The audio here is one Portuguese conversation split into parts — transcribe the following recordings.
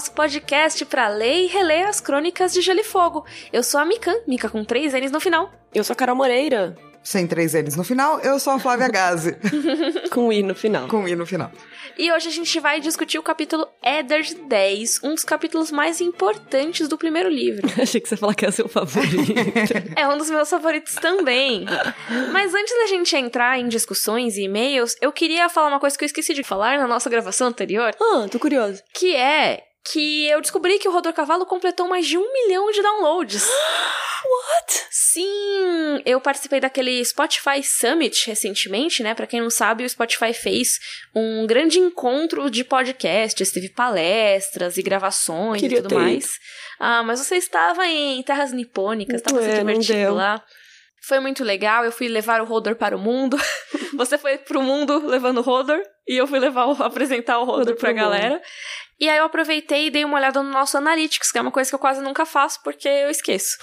nosso podcast para ler e reler as crônicas de Gelo e Fogo. Eu sou a Mikan, Mika com três N's no final. Eu sou a Carol Moreira. Sem três N's no final, eu sou a Flávia Gazi. com I no final. Com I no final. E hoje a gente vai discutir o capítulo Edders 10, um dos capítulos mais importantes do primeiro livro. Achei que você ia falar que é seu favorito. é um dos meus favoritos também. Mas antes da gente entrar em discussões e e-mails, eu queria falar uma coisa que eu esqueci de falar na nossa gravação anterior. Ah, tô curioso. Que é que eu descobri que o Rodor Cavalo completou mais de um milhão de downloads. What? Sim, eu participei daquele Spotify Summit recentemente, né? Para quem não sabe, o Spotify fez um grande encontro de podcasts, teve palestras e gravações Queria e tudo mais. Ah, mas você estava em terras nipônicas, estava se divertindo lá. Foi muito legal, eu fui levar o Rodor para o mundo. Você foi pro mundo levando o Rodor e eu fui levar o, apresentar o Rodor pra galera. Mundo. E aí eu aproveitei e dei uma olhada no nosso Analytics, que é uma coisa que eu quase nunca faço porque eu esqueço.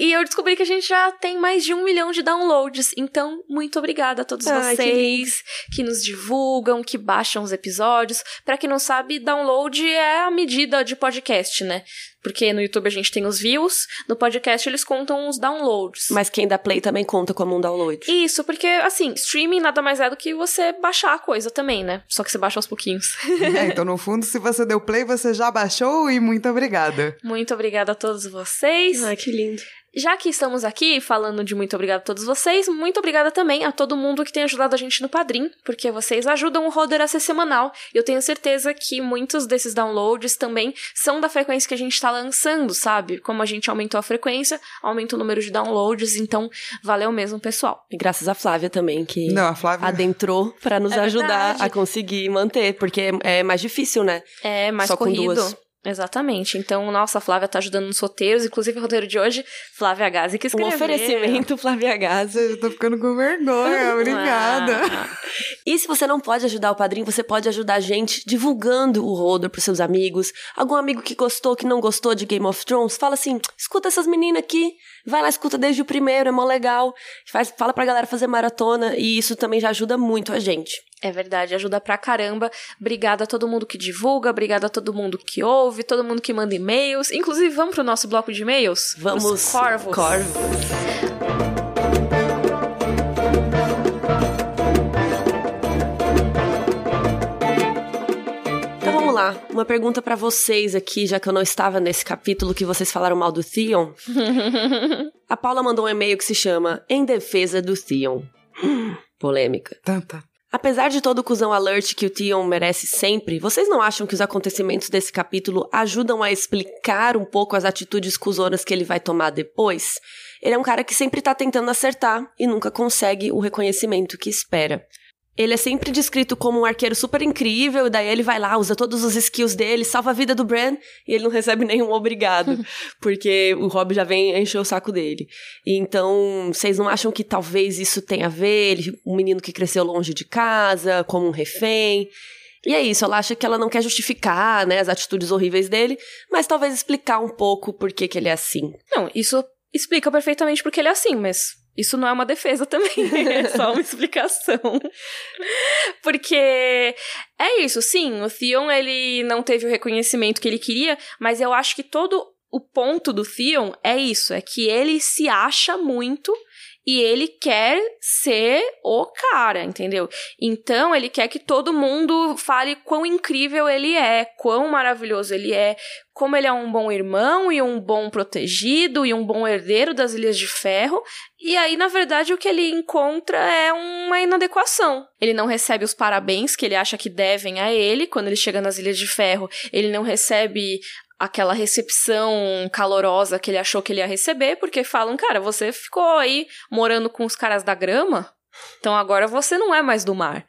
E eu descobri que a gente já tem mais de um milhão de downloads. Então, muito obrigada a todos Ai, vocês que, que, nos divulgam, que baixam os episódios. Para quem não sabe, download é a medida de podcast, né? Porque no YouTube a gente tem os views, no podcast eles contam os downloads. Mas quem dá play também conta como um download. Isso, porque assim, streaming nada mais é do que você baixar a coisa também, né? Só que você baixa aos pouquinhos. É, então no fundo, se você deu play, você já baixou e muito obrigada. Muito obrigada a todos vocês. Ai, que lindo. Já que estamos aqui falando de muito obrigado a todos vocês, muito obrigada também a todo mundo que tem ajudado a gente no Padrim, porque vocês ajudam o Roder a ser semanal. E eu tenho certeza que muitos desses downloads também são da frequência que a gente está lançando, sabe? Como a gente aumentou a frequência, aumenta o número de downloads, então valeu mesmo, pessoal. E graças a Flávia também, que Não, a Flávia... adentrou para nos é ajudar verdade. a conseguir manter, porque é mais difícil, né? É mais Só corrido. Com duas. Exatamente. Então, nossa, a Flávia tá ajudando nos roteiros, inclusive o roteiro de hoje, Flávia Gazi que escreveu. Um oferecimento, Flávia Gazi. Eu tô ficando com vergonha, obrigada. Ah. E se você não pode ajudar o padrinho, você pode ajudar a gente divulgando o Roder pros seus amigos. Algum amigo que gostou, que não gostou de Game of Thrones, fala assim, escuta essas meninas aqui, vai lá, escuta desde o primeiro, é mó legal. Faz, fala pra galera fazer maratona, e isso também já ajuda muito a gente. É verdade, ajuda pra caramba. Obrigada a todo mundo que divulga, obrigada a todo mundo que ouve, todo mundo que manda e-mails. Inclusive, vamos pro nosso bloco de e-mails? Vamos. Os corvos. Corvos. Então vamos lá, uma pergunta para vocês aqui, já que eu não estava nesse capítulo que vocês falaram mal do Theon. a Paula mandou um e-mail que se chama Em Defesa do Theon. Polêmica. Tanta. Apesar de todo o cuzão alert que o Theon merece sempre, vocês não acham que os acontecimentos desse capítulo ajudam a explicar um pouco as atitudes cuzonas que ele vai tomar depois? Ele é um cara que sempre tá tentando acertar e nunca consegue o reconhecimento que espera. Ele é sempre descrito como um arqueiro super incrível, e daí ele vai lá, usa todos os skills dele, salva a vida do Bran, e ele não recebe nenhum obrigado, porque o Rob já vem encher o saco dele. Então, vocês não acham que talvez isso tenha a ver? Ele, um menino que cresceu longe de casa, como um refém. E é isso, ela acha que ela não quer justificar, né, as atitudes horríveis dele, mas talvez explicar um pouco por que, que ele é assim. Não, isso explica perfeitamente porque ele é assim, mas isso não é uma defesa também, é só uma explicação. Porque é isso, sim, o Theon ele não teve o reconhecimento que ele queria, mas eu acho que todo o ponto do Theon é isso, é que ele se acha muito e ele quer ser o cara, entendeu? Então ele quer que todo mundo fale quão incrível ele é, quão maravilhoso ele é, como ele é um bom irmão e um bom protegido e um bom herdeiro das Ilhas de Ferro. E aí, na verdade, o que ele encontra é uma inadequação. Ele não recebe os parabéns que ele acha que devem a ele quando ele chega nas Ilhas de Ferro. Ele não recebe aquela recepção calorosa que ele achou que ele ia receber, porque falam, cara, você ficou aí morando com os caras da grama, então agora você não é mais do mar.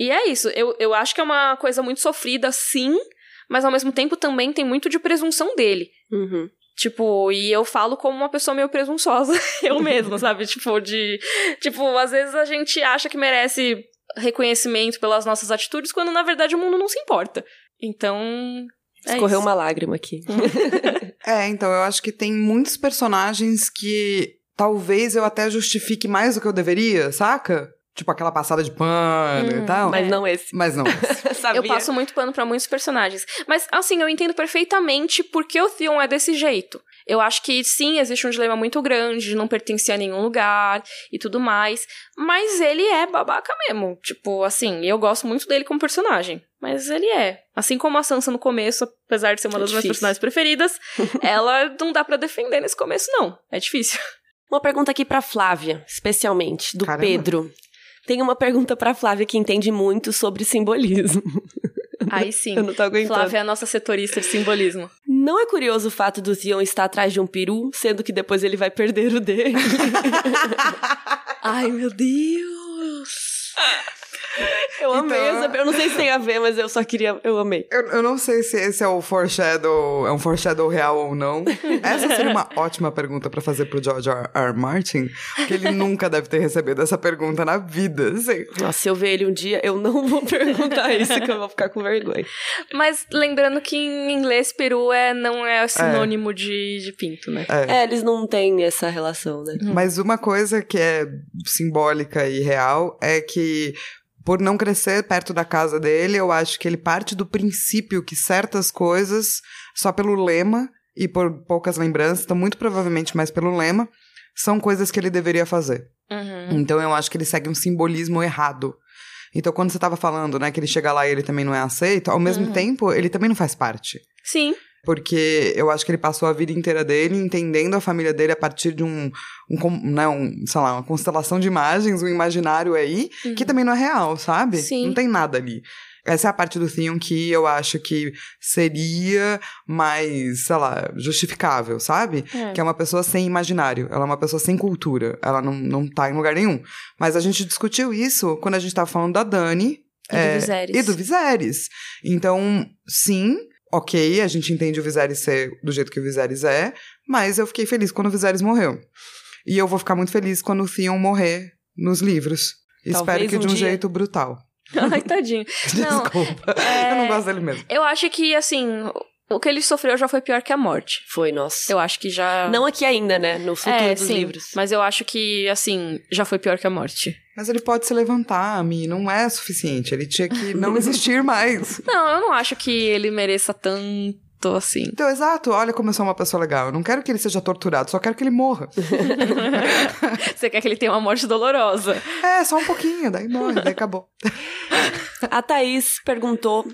E é isso, eu, eu acho que é uma coisa muito sofrida, sim, mas ao mesmo tempo também tem muito de presunção dele. Uhum. Tipo, e eu falo como uma pessoa meio presunçosa, eu mesma, sabe? Tipo, de. Tipo, às vezes a gente acha que merece reconhecimento pelas nossas atitudes, quando na verdade o mundo não se importa. Então, é Escorreu uma lágrima aqui. é, então eu acho que tem muitos personagens que talvez eu até justifique mais do que eu deveria, saca? Tipo aquela passada de pano Hum, e tal. Mas É. não esse. Mas não. Sabia? Eu passo muito pano pra muitos personagens. Mas, assim, eu entendo perfeitamente por que o Theon é desse jeito. Eu acho que sim, existe um dilema muito grande de não pertencer a nenhum lugar e tudo mais. Mas ele é babaca mesmo. Tipo, assim, eu gosto muito dele como personagem. Mas ele é. Assim como a Sansa no começo, apesar de ser uma É das minhas personagens preferidas, ela não dá pra defender nesse começo, não. É difícil. Uma pergunta aqui pra Flávia, especialmente, do Caramba. Pedro. Tem uma pergunta pra Flávia que entende muito sobre simbolismo. Aí sim. Eu não tô aguentando. Flávia é a nossa setorista de simbolismo. Não é curioso o fato do Theon estar atrás de um peru, sendo que depois ele vai perder o dele? Ai, meu Deus! Eu amei Então- essa Eu não sei se tem a ver, mas eu só queria. Eu amei. Eu, eu não sei se esse é o foreshadow, é um foreshadow real ou não. Essa seria uma ótima pergunta pra fazer pro George R. R. Martin, porque ele nunca deve ter recebido essa pergunta na vida, assim. Nossa, se eu ver ele um dia, eu não vou perguntar isso, que eu vou ficar com vergonha. Mas lembrando que em inglês peru é, não é sinônimo de, de pinto, né? É, eles não têm essa relação, né? Mas uma coisa que é simbólica e real é que por não crescer perto da casa dele, eu acho que ele parte do princípio que certas coisas, só pelo lema e por poucas lembranças, então muito provavelmente mais pelo lema, são coisas que ele deveria fazer. Uhum. Então eu acho que ele segue um simbolismo errado. Então quando você tava falando, né, que ele chega lá e ele também não é aceito, ao mesmo Uhum. tempo, ele também não faz parte. Sim. Porque eu acho que ele passou a vida inteira dele entendendo a família dele a partir de um, um, né, um sei lá, uma constelação de imagens, um imaginário aí, que também não é real, sabe? Uhum. Sim. Não tem nada ali. Essa é a parte do Theon que eu acho que seria mais, sei lá, justificável, sabe? É. Que é uma pessoa sem imaginário, ela é uma pessoa sem cultura, ela não, não tá em lugar nenhum. Mas a gente discutiu isso quando a gente tava falando da Dani, E do Viserys. e do Viserys. Então, sim, ok, a gente entende o Viserys ser do jeito que o Viserys é, mas eu fiquei feliz quando o Viserys morreu. E eu vou ficar muito feliz quando o Theon morrer nos livros. Espero Talvez que de um um dia. jeito brutal. Ai, tadinho. Não, Desculpa. é- Eu não gosto dele mesmo. eu acho que, assim, o que ele sofreu já foi pior que a morte. Foi, nossa. Eu acho que já. Não aqui ainda, né? No futuro é, dos sim, livros. Mas eu acho que, assim, já foi pior que a morte. Mas ele pode se levantar, Mi, não é suficiente. Ele tinha que não existir mais. Não, eu não acho que ele mereça tanto assim. Então, exato, olha como eu sou uma pessoa legal. Eu não quero que ele seja torturado, só quero que ele morra. Você quer que ele tenha uma morte dolorosa. É, só um pouquinho, daí morre, daí acabou. A Thaís perguntou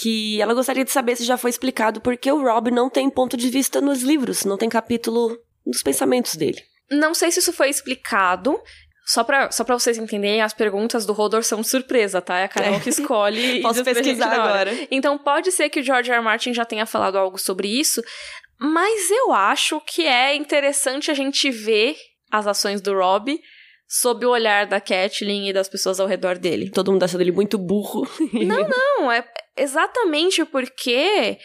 que ela gostaria de saber se já foi explicado por que o Rob não tem ponto de vista nos livros, não tem capítulo nos pensamentos dele. Não sei se isso foi explicado. Só pra, só pra vocês entenderem, as perguntas do Rodor são surpresa, tá? É a Carol que escolhe. e Posso pesquisar agora. Então pode ser que o George R. R. Martin já tenha falado algo sobre isso, mas eu acho que é interessante a gente ver as ações do Rob sob o olhar da Catelyn e das pessoas ao redor dele. Todo mundo achando ele muito burro. Não, não, é exatamente porque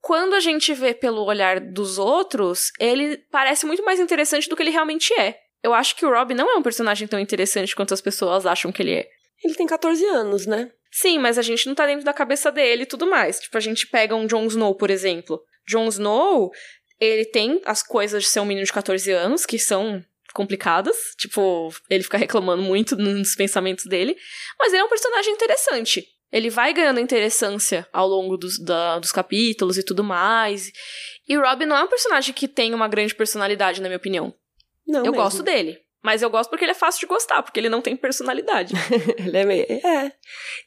quando a gente vê pelo olhar dos outros, ele parece muito mais interessante do que ele realmente é. Eu acho que o Rob não é um personagem tão interessante quanto as pessoas acham que ele é. Ele tem 14 anos, né? Sim, mas a gente não tá dentro da cabeça dele e tudo mais. Tipo, a gente pega um Jon Snow, por exemplo. Jon Snow, ele tem as coisas de ser um menino de 14 anos, que são complicadas. Tipo, ele fica reclamando muito nos pensamentos dele. Mas ele é um personagem interessante. Ele vai ganhando interessância ao longo dos, da- dos capítulos e tudo mais. E o Rob não é um personagem que tem uma grande personalidade, na minha opinião. Não, eu mesmo. gosto dele. Mas eu gosto porque ele é fácil de gostar, porque ele não tem personalidade. Ele é meio... É.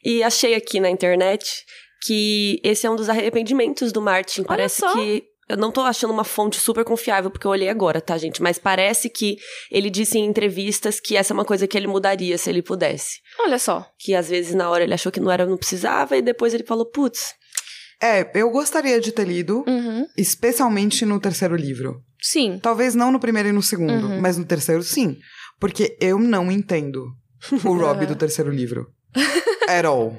E achei aqui na internet que esse é um dos arrependimentos do Martin. Parece só. que... Eu não tô achando uma fonte super confiável, porque eu olhei agora, tá, gente? Mas parece que ele disse em entrevistas que essa é uma coisa que ele mudaria se ele pudesse. Olha só. Que às vezes na hora ele achou que não era, não precisava, e depois ele falou, putz, É, eu gostaria de ter lido, Uhum. especialmente no terceiro livro. Sim. Talvez não no primeiro e no segundo, Uhum. mas no terceiro sim. Porque eu não entendo o Rob do terceiro livro. At all.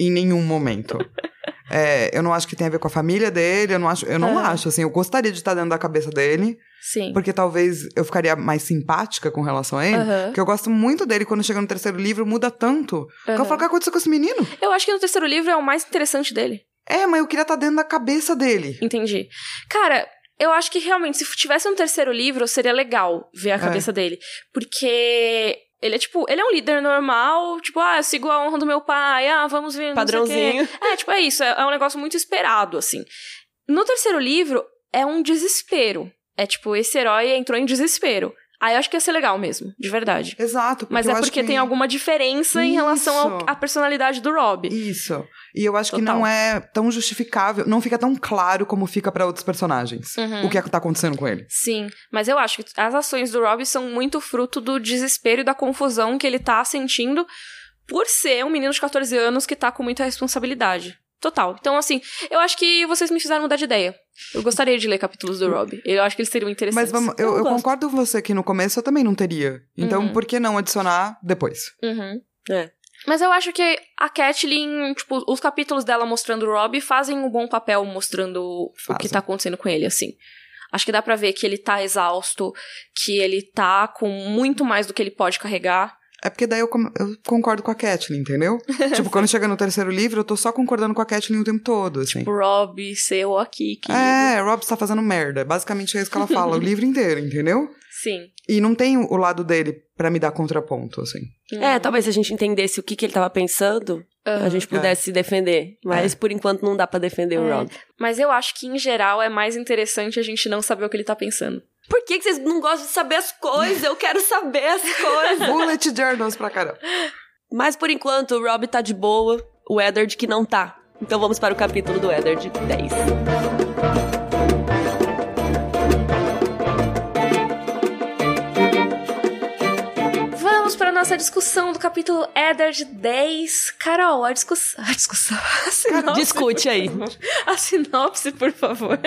Em nenhum momento. É, eu não acho que tem a ver com a família dele, eu não acho, eu não Aham. acho, assim, eu gostaria de estar dentro da cabeça dele, Sim. porque talvez eu ficaria mais simpática com relação a ele, Aham. porque eu gosto muito dele quando chega no terceiro livro, muda tanto. Que eu falo, o que aconteceu com esse menino? Eu acho que no terceiro livro é o mais interessante dele. É, mas eu queria estar dentro da cabeça dele. Entendi. Cara, eu acho que realmente, se tivesse um terceiro livro, seria legal ver a cabeça dele. Porque Ele é tipo, ele é um líder normal, tipo, ah, eu sigo a honra do meu pai, ah, vamos ver. Padrãozinho. É, tipo, é isso, é, é um negócio muito esperado, assim. No terceiro livro, é um desespero. É tipo, esse herói entrou em desespero. Aí eu acho que ia ser legal mesmo, de verdade. Exato. Mas é porque que- tem alguma diferença em relação Isso. à personalidade do Rob. Isso. E eu acho que Total. não é tão justificável, não fica tão claro como fica pra outros personagens. Uhum. O que é que tá acontecendo com ele. Sim, mas eu acho que as ações do Rob são muito fruto do desespero e da confusão que ele tá sentindo por ser um menino de 14 anos que tá com muita responsabilidade. Total. Então, assim, eu acho que vocês me fizeram mudar de ideia. Eu gostaria de ler capítulos do Rob. Eu acho que eles seriam interessantes. Mas vamos, eu, Eu eu concordo com você que no começo eu também não teria. Então, Uhum. por que não adicionar depois? Uhum. É. Mas eu acho que a Catelyn, tipo, os capítulos dela mostrando o Rob fazem um bom papel mostrando o que Fazem. tá acontecendo com ele, assim. Acho que dá pra ver que ele tá exausto, que ele tá com muito mais do que ele pode carregar. É porque daí eu, com- eu concordo com a Kathleen, entendeu? tipo, quando chega no terceiro livro, eu tô só concordando com a Kathleen o tempo todo, assim. O Rob, seu aqui, querido. É, Rob está fazendo merda. Basicamente é isso que ela fala o livro inteiro, entendeu? Sim. E não tem o lado dele pra me dar contraponto, assim. É, talvez se a gente entendesse o que, que ele tava pensando, a gente pudesse se defender. Mas por enquanto não dá pra defender o É. Rob. Mas eu acho que, em geral, é mais interessante a gente não saber o que ele tá pensando. Por que, que vocês não gostam de saber as coisas? Eu quero saber as coisas. Bullet journals pra caramba. Mas por enquanto o Rob tá de boa, o Eddard que não tá. Então vamos para o capítulo do Eddard 10. Nossa discussão do capítulo Eddard 10. Carol, a discussão. A discussão. A sinopse, Discute aí. A sinopse, por favor.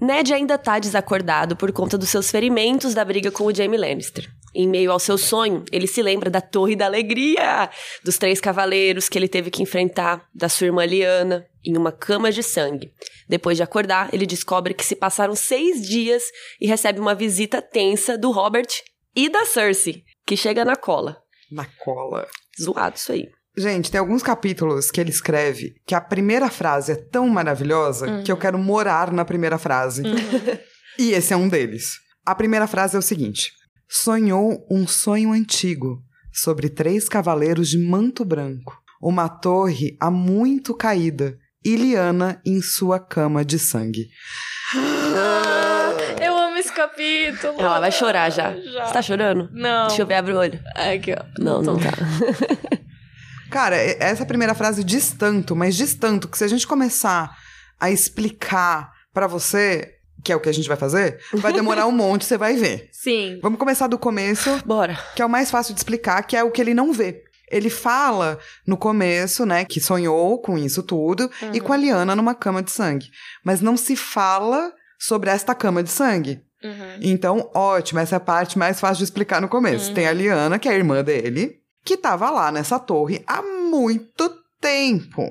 Ned ainda tá desacordado por conta dos seus ferimentos da briga com o Jaime Lannister. Em meio ao seu sonho, ele se lembra da Torre da Alegria, dos três cavaleiros que ele teve que enfrentar, da sua irmã Liana, em uma cama de sangue. Depois de acordar, ele descobre que se passaram seis dias e recebe uma visita tensa do Robert e da Cersei, que chega na cola. Na cola. Zoado isso aí. Gente, tem alguns capítulos que ele escreve que a primeira frase é tão maravilhosa que eu quero morar na primeira frase. e esse é um deles. A primeira frase é o seguinte: Sonhou um sonho antigo sobre três cavaleiros de manto branco, uma torre há muito caída e Liana em sua cama de sangue. Eu capítulo. Ela vai chorar já. Já. Você tá chorando? Não. Deixa eu ver, abre o olho. Aqui, ó. Não, não tô. tá. Cara, essa primeira frase diz tanto, mas diz tanto que se a gente começar a explicar pra você, que é o que a gente vai fazer, vai demorar um monte, você vai ver. Sim. Vamos começar do começo, Bora. que é o mais fácil de explicar, que é o que ele não vê. Ele fala no começo, né, que sonhou com isso tudo e com a Liana numa cama de sangue. Mas não se fala sobre esta cama de sangue. Uhum. Então, ótimo, essa é a parte mais fácil de explicar no começo. Tem a Liana, que é a irmã dele, que tava lá nessa torre há muito tempo.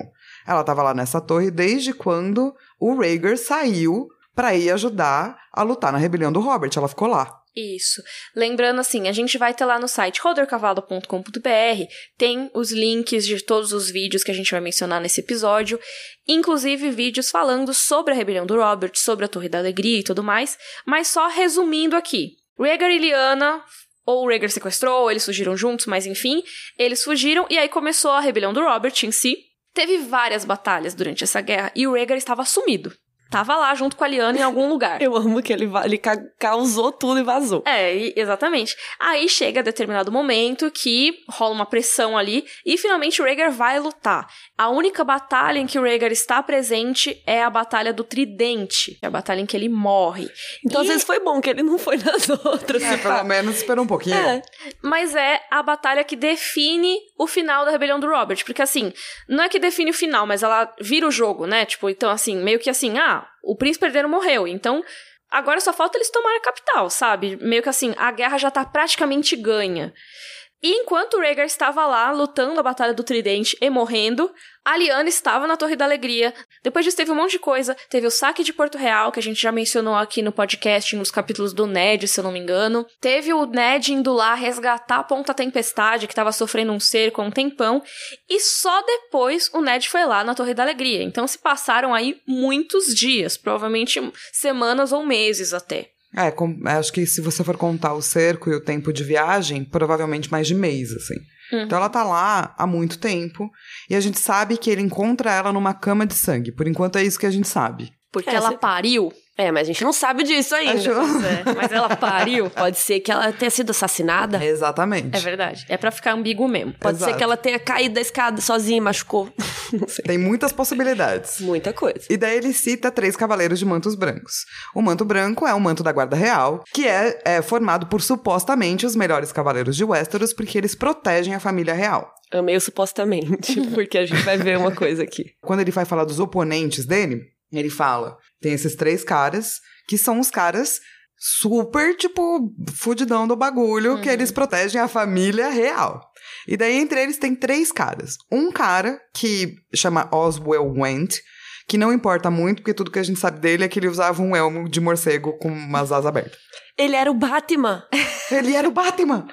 Ela tava lá nessa torre desde quando o Rhaegar saiu pra ir ajudar a lutar na rebelião do Robert. Ela ficou lá. Isso. Lembrando assim, a gente vai ter lá no site rodercavalo.com.br, tem os links de todos os vídeos que a gente vai mencionar nesse episódio, inclusive vídeos falando sobre a rebelião do Robert, sobre a Torre da Alegria e tudo mais, mas só resumindo aqui. Rhaegar e Lyanna, ou o Rhaegar sequestrou, ou eles fugiram juntos, mas enfim, eles fugiram e aí começou a rebelião do Robert em si. Teve várias batalhas durante essa guerra e o Rhaegar estava sumido. Tava lá junto com a Lyanna em algum lugar. Eu amo que ele, ele ca- causou tudo e vazou. É, exatamente. Aí chega determinado momento que rola uma pressão ali e finalmente o Rhaegar vai lutar. A única batalha em que o Rhaegar está presente é a batalha do Tridente, é a batalha em que ele morre. Então, E- às vezes foi bom que ele não foi nas outras. É, pelo menos esperou um pouquinho. É. Mas é a batalha que define o final da rebelião do Robert. Porque assim, não é que define o final, mas ela vira o jogo, né? Tipo, então assim, meio que assim, ah, o príncipe herdeiro morreu, então agora só falta eles tomarem a capital, sabe? Meio que assim, a guerra já tá praticamente ganha. E enquanto o Rhaegar estava lá lutando a Batalha do Tridente e morrendo, a Lyanna estava na Torre da Alegria. Depois disso teve um monte de coisa. Teve o saque de Porto Real, que a gente já mencionou aqui no podcast, nos capítulos do Ned, se eu não me engano. Teve o Ned indo lá resgatar a Ponta Tempestade, que estava sofrendo um cerco há um tempão. E só depois o Ned foi lá na Torre da Alegria. Então se passaram aí muitos dias, provavelmente semanas ou meses até. É, com- acho que se você for contar o cerco e o tempo de viagem, provavelmente mais de mês, assim. Uhum. Então ela tá lá há muito tempo e a gente sabe que ele encontra ela numa cama de sangue. Por enquanto é isso que a gente sabe. Porque É, ela cê- pariu. É, mas a gente não sabe disso ainda. É, mas ela pariu. Pode ser que ela tenha sido assassinada. Exatamente. É verdade. É pra ficar ambíguo mesmo. Pode Exato. ser que ela tenha caído da escada sozinha e machucou. Não sei. Tem muitas possibilidades. Muita coisa. E daí ele cita três cavaleiros de mantos brancos. O manto branco é o manto da guarda real, que é, é formado por supostamente os melhores cavaleiros de Westeros, porque eles protegem a família real. Amei o supostamente, porque a gente vai ver uma coisa aqui. Quando ele vai falar dos oponentes dele, ele fala: tem esses três caras, que são os caras super, tipo, fudidão do bagulho, que eles protegem a família real. E daí, entre eles, tem três caras. Um cara que chama Oswell Went, que não importa muito, porque tudo que a gente sabe dele é que ele usava um elmo de morcego com umas asas abertas. Ele era o Batman. Ele era o Batman!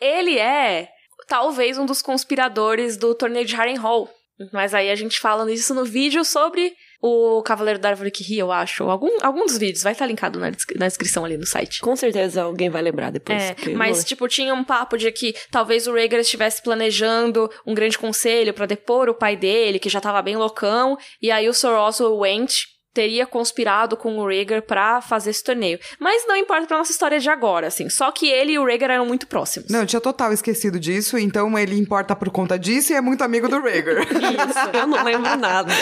Ele é, talvez, um dos conspiradores do torneio de Harrenhal. Mas aí a gente fala isso no vídeo sobre o Cavaleiro da Árvore que ri, eu acho. Algum, algum dos vídeos, vai estar linkado na, na descrição ali no site. Com certeza alguém vai lembrar depois. É, mas, tipo, tinha um papo de que talvez o Rhaegar estivesse planejando um grande conselho pra depor o pai dele, que já tava bem loucão, e aí o Sir Oswell Went teria conspirado com o Rhaegar pra fazer esse torneio. Mas não importa pra nossa história de agora, assim. Só que ele e o Rhaegar eram muito próximos. Não, eu tinha total esquecido disso, então ele importa por conta disso e é muito amigo do Rhaegar. Isso. eu não lembro nada.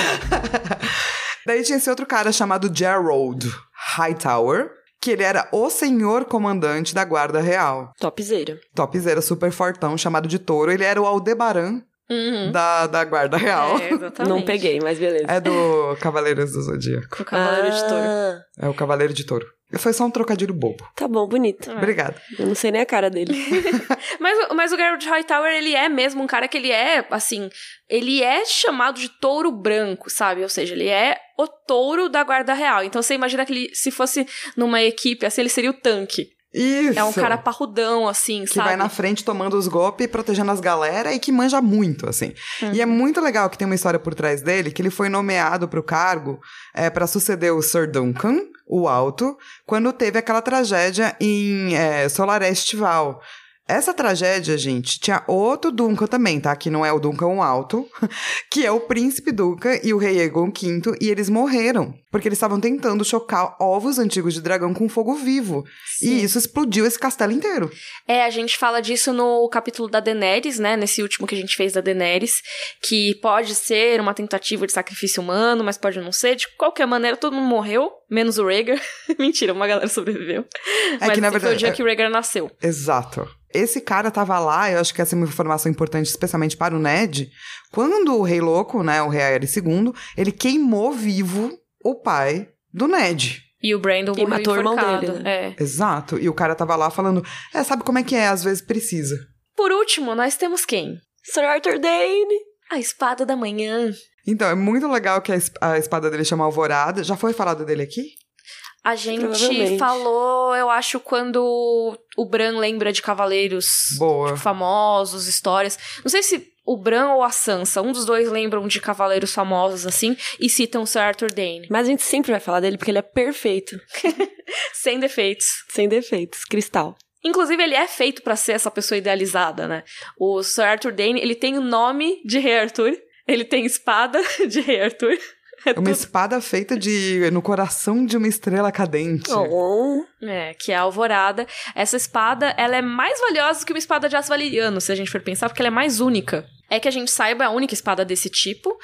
Daí tinha esse outro cara chamado Gerald Hightower, que ele era o senhor comandante da guarda real. Topzera. Topzera super fortão, chamado de touro. Ele era o Aldebaran Uhum. da, da guarda real. É, exatamente. Não peguei, mas beleza. É do Cavaleiros do Zodíaco. O Cavaleiro de Touro. Ah, É o Cavaleiro de Touro. Foi só um trocadilho bobo. Tá bom, bonito. É. Obrigada. Eu não sei nem a cara dele. Mas, o- mas o Geralt Hightower, ele é mesmo um cara que ele é, assim, ele é chamado de touro branco, sabe? Ou seja, ele é o touro da guarda real. Então você imagina que ele, se fosse numa equipe, assim, ele seria o tanque. Isso! É um cara parrudão, assim, que sabe? vai na frente tomando os golpes, protegendo as galera e que manja muito, assim. E é muito legal que tem uma história por trás dele, que ele foi nomeado pro cargo é, para suceder o Sir Duncan, o Alto, quando teve aquela tragédia em é, Solar Estival. Essa tragédia, gente, tinha outro Duncan também, tá? Que não é o Duncan Alto, que é o Príncipe Duncan e o Rei Egon V, e eles morreram, porque eles estavam tentando chocar ovos antigos de dragão com fogo vivo. E isso explodiu esse castelo inteiro. É, a gente fala disso no capítulo da Daenerys, né? Nesse último que a gente fez da Daenerys, que pode ser uma tentativa de sacrifício humano, mas pode não ser. De qualquer maneira, todo mundo morreu, menos o Rhaegar. Mentira, uma galera sobreviveu. É mas que, na esse foi verdade, o dia é- que o Rhaegar nasceu. Exato. Esse cara tava lá, eu acho que essa é uma informação importante, especialmente para o Ned, quando o Rei Louco, né, o Rei Aerys II, ele queimou vivo o pai do Ned. E o Brandon E matou o irmão dele, né? É. Exato. E o cara tava lá falando, é, sabe como é que é, às vezes precisa. Por último, nós temos quem? Sir Arthur Dane. A Espada da Manhã. Então, é muito legal que a espada dele chama Alvorada. Já foi falado dele aqui? A gente falou, eu acho, quando o Bran lembra de cavaleiros tipo, famosos, histórias. Não sei se o Bran ou a Sansa, um dos dois lembram de cavaleiros famosos assim e citam Sir Arthur Dane. Mas a gente sempre vai falar dele porque ele é perfeito. Sem defeitos. Sem defeitos. Cristal. Inclusive, ele é feito pra ser essa pessoa idealizada, né? O Sir Arthur Dane, ele tem o nome de Rei Arthur, ele tem espada de Rei Arthur. É Uma tudo- espada feita de no coração de uma estrela cadente. Oh. É, que é a Alvorada. Essa espada, ela é mais valiosa do que uma espada de aço valeriano, se a gente for pensar, porque ela é mais única. É que a gente saiba é a única espada desse tipo.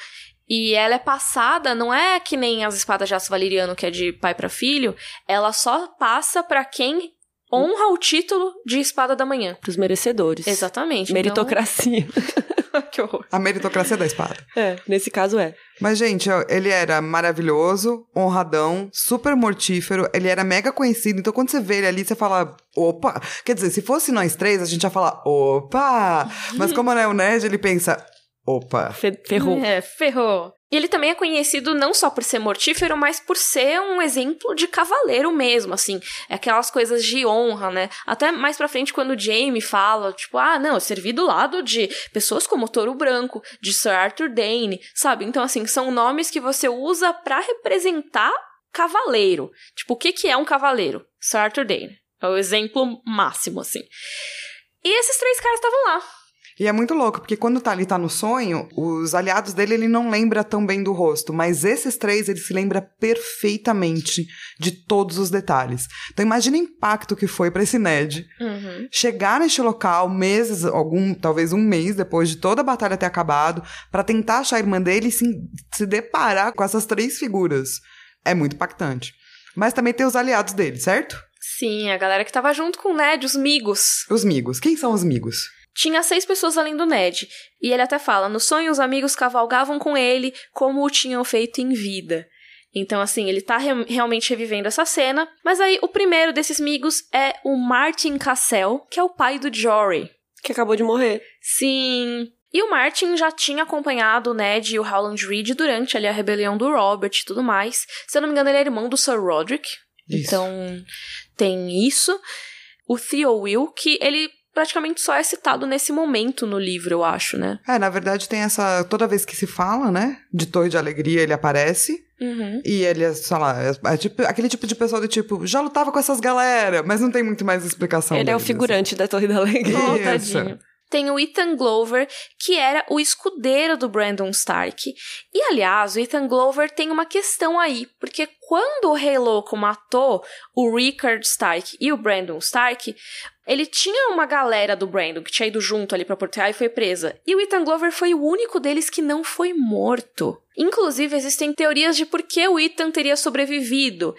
E ela é passada, não é que nem as espadas de aço valeriano, que é de pai pra filho. Ela só passa pra quem honra o título de espada da manhã. Pros merecedores. Exatamente. Meritocracia. Então... que horror. A meritocracia da espada. É, nesse caso é. Mas, gente, ele era maravilhoso, honradão, super mortífero, ele era mega conhecido. Então, quando você vê ele ali, você fala, opa! Quer dizer, se fosse nós três, a gente ia falar, opa! Mas como não é o Ned, ele pensa, opa! Fe- ferrou. É, ferrou. E ele também é conhecido não só por ser mortífero, mas por ser um exemplo de cavaleiro mesmo, assim. É aquelas coisas de honra, né? Até mais pra frente, quando o Jaime fala, tipo, ah, não, eu servi do lado de pessoas como Touro Branco, de Sir Arthur Dane, sabe? Então, assim, são nomes que você usa pra representar cavaleiro. Tipo, o que que é um cavaleiro? Sir Arthur Dane. É o exemplo máximo, assim. E esses três caras estavam lá. E é muito louco, porque quando tá ali tá no sonho, os aliados dele ele não lembra tão bem do rosto, mas esses três ele se lembra perfeitamente de todos os detalhes. Então imagina o impacto que foi para esse Ned Uhum. chegar neste local meses, algum, talvez um mês depois de toda a batalha ter acabado, para tentar achar a irmã dele e se, se deparar com essas três figuras. É muito impactante. Mas também tem os aliados dele, certo? Sim, a galera que tava junto com o Ned, os migos. Os migos. Quem são os migos? Tinha seis pessoas além do Ned. E ele até fala: no sonho, os amigos cavalgavam com ele como o tinham feito em vida. Então, assim, ele tá re- realmente revivendo essa cena. Mas aí, o primeiro desses migos é o Martin Cassel, que é o pai do Jory. Que acabou de morrer. Sim. E o Martin já tinha acompanhado o Ned e o Howland Reed durante ali a rebelião do Robert e tudo mais. Se eu não me engano, ele é irmão do Sir Roderick. Isso. Então, tem isso. O Theo Will, que ele praticamente só é citado nesse momento no livro, eu acho, né? É, na verdade tem essa. Toda vez que se fala, né? De Torre de Alegria, ele aparece. Uhum. E ele é, sei lá, é, é tipo, aquele tipo de pessoa do tipo, já lutava com essas galera, mas não tem muito mais explicação. Ele é o deles, figurante da Torre da Alegria. Oh, tadinho. Tem o Ethan Glover, que era o escudeiro do Brandon Stark. E, aliás, o Ethan Glover tem uma questão aí, porque quando o Rei Louco matou o Rickard Stark e o Brandon Stark, ele tinha uma galera do Brandon que tinha ido junto ali pra Portear e foi presa. E o Ethan Glover foi o único deles que não foi morto. Inclusive, existem teorias de por que o Ethan teria sobrevivido.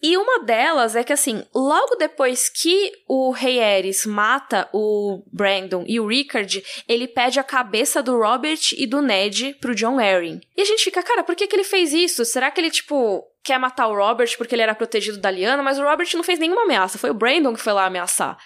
E uma delas é que, assim, logo depois que o Rei Ares mata o Brandon e o Rickard, ele pede a cabeça do Robert e do Ned pro John Arryn. E a gente fica, cara, por que, que ele fez isso? Será que ele, tipo, quer matar o Robert porque ele era protegido da Lyanna? Mas o Robert não fez nenhuma ameaça, foi o Brandon que foi lá ameaçar.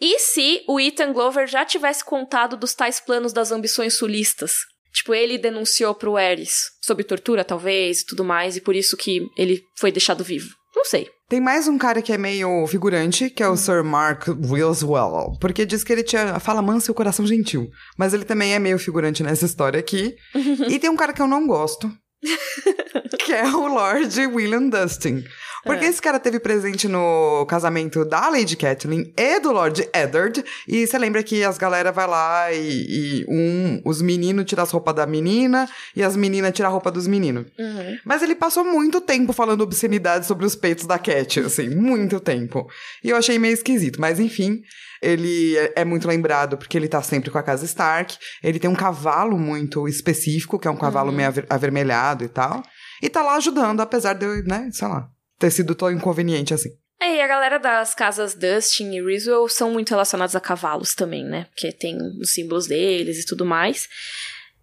E se o Ethan Glover já tivesse contado dos tais planos das ambições sulistas? Tipo, ele denunciou pro Ares sob tortura, talvez, e tudo mais, e por isso que ele foi deixado vivo. Não sei. Tem mais um cara que é meio figurante, que é o Sir Mark Wilswell, porque diz que ele tinha a fala mansa e o coração gentil. Mas ele também é meio figurante nessa história aqui. e tem um cara que eu não gosto, que é o Lord William Dustin. Porque É. esse cara teve presente no casamento da Lady Catelyn e do Lord Eddard. E você lembra que as galera vai lá e, e um, os meninos tiram as roupas da menina e as meninas tiram a roupa dos meninos. Uhum. Mas ele passou muito tempo falando obscenidade sobre os peitos da Cat, assim, muito tempo. E eu achei meio esquisito, mas enfim, ele é- é muito lembrado porque ele tá sempre com a casa Stark. Ele tem um cavalo muito específico, que é um cavalo meio aver- avermelhado e tal. E tá lá ajudando, apesar de eu, né, sei lá, ter sido tão inconveniente assim. É, e a galera das casas Dustin e Rizwell são muito relacionados a cavalos também, né? Porque tem os símbolos deles e tudo mais.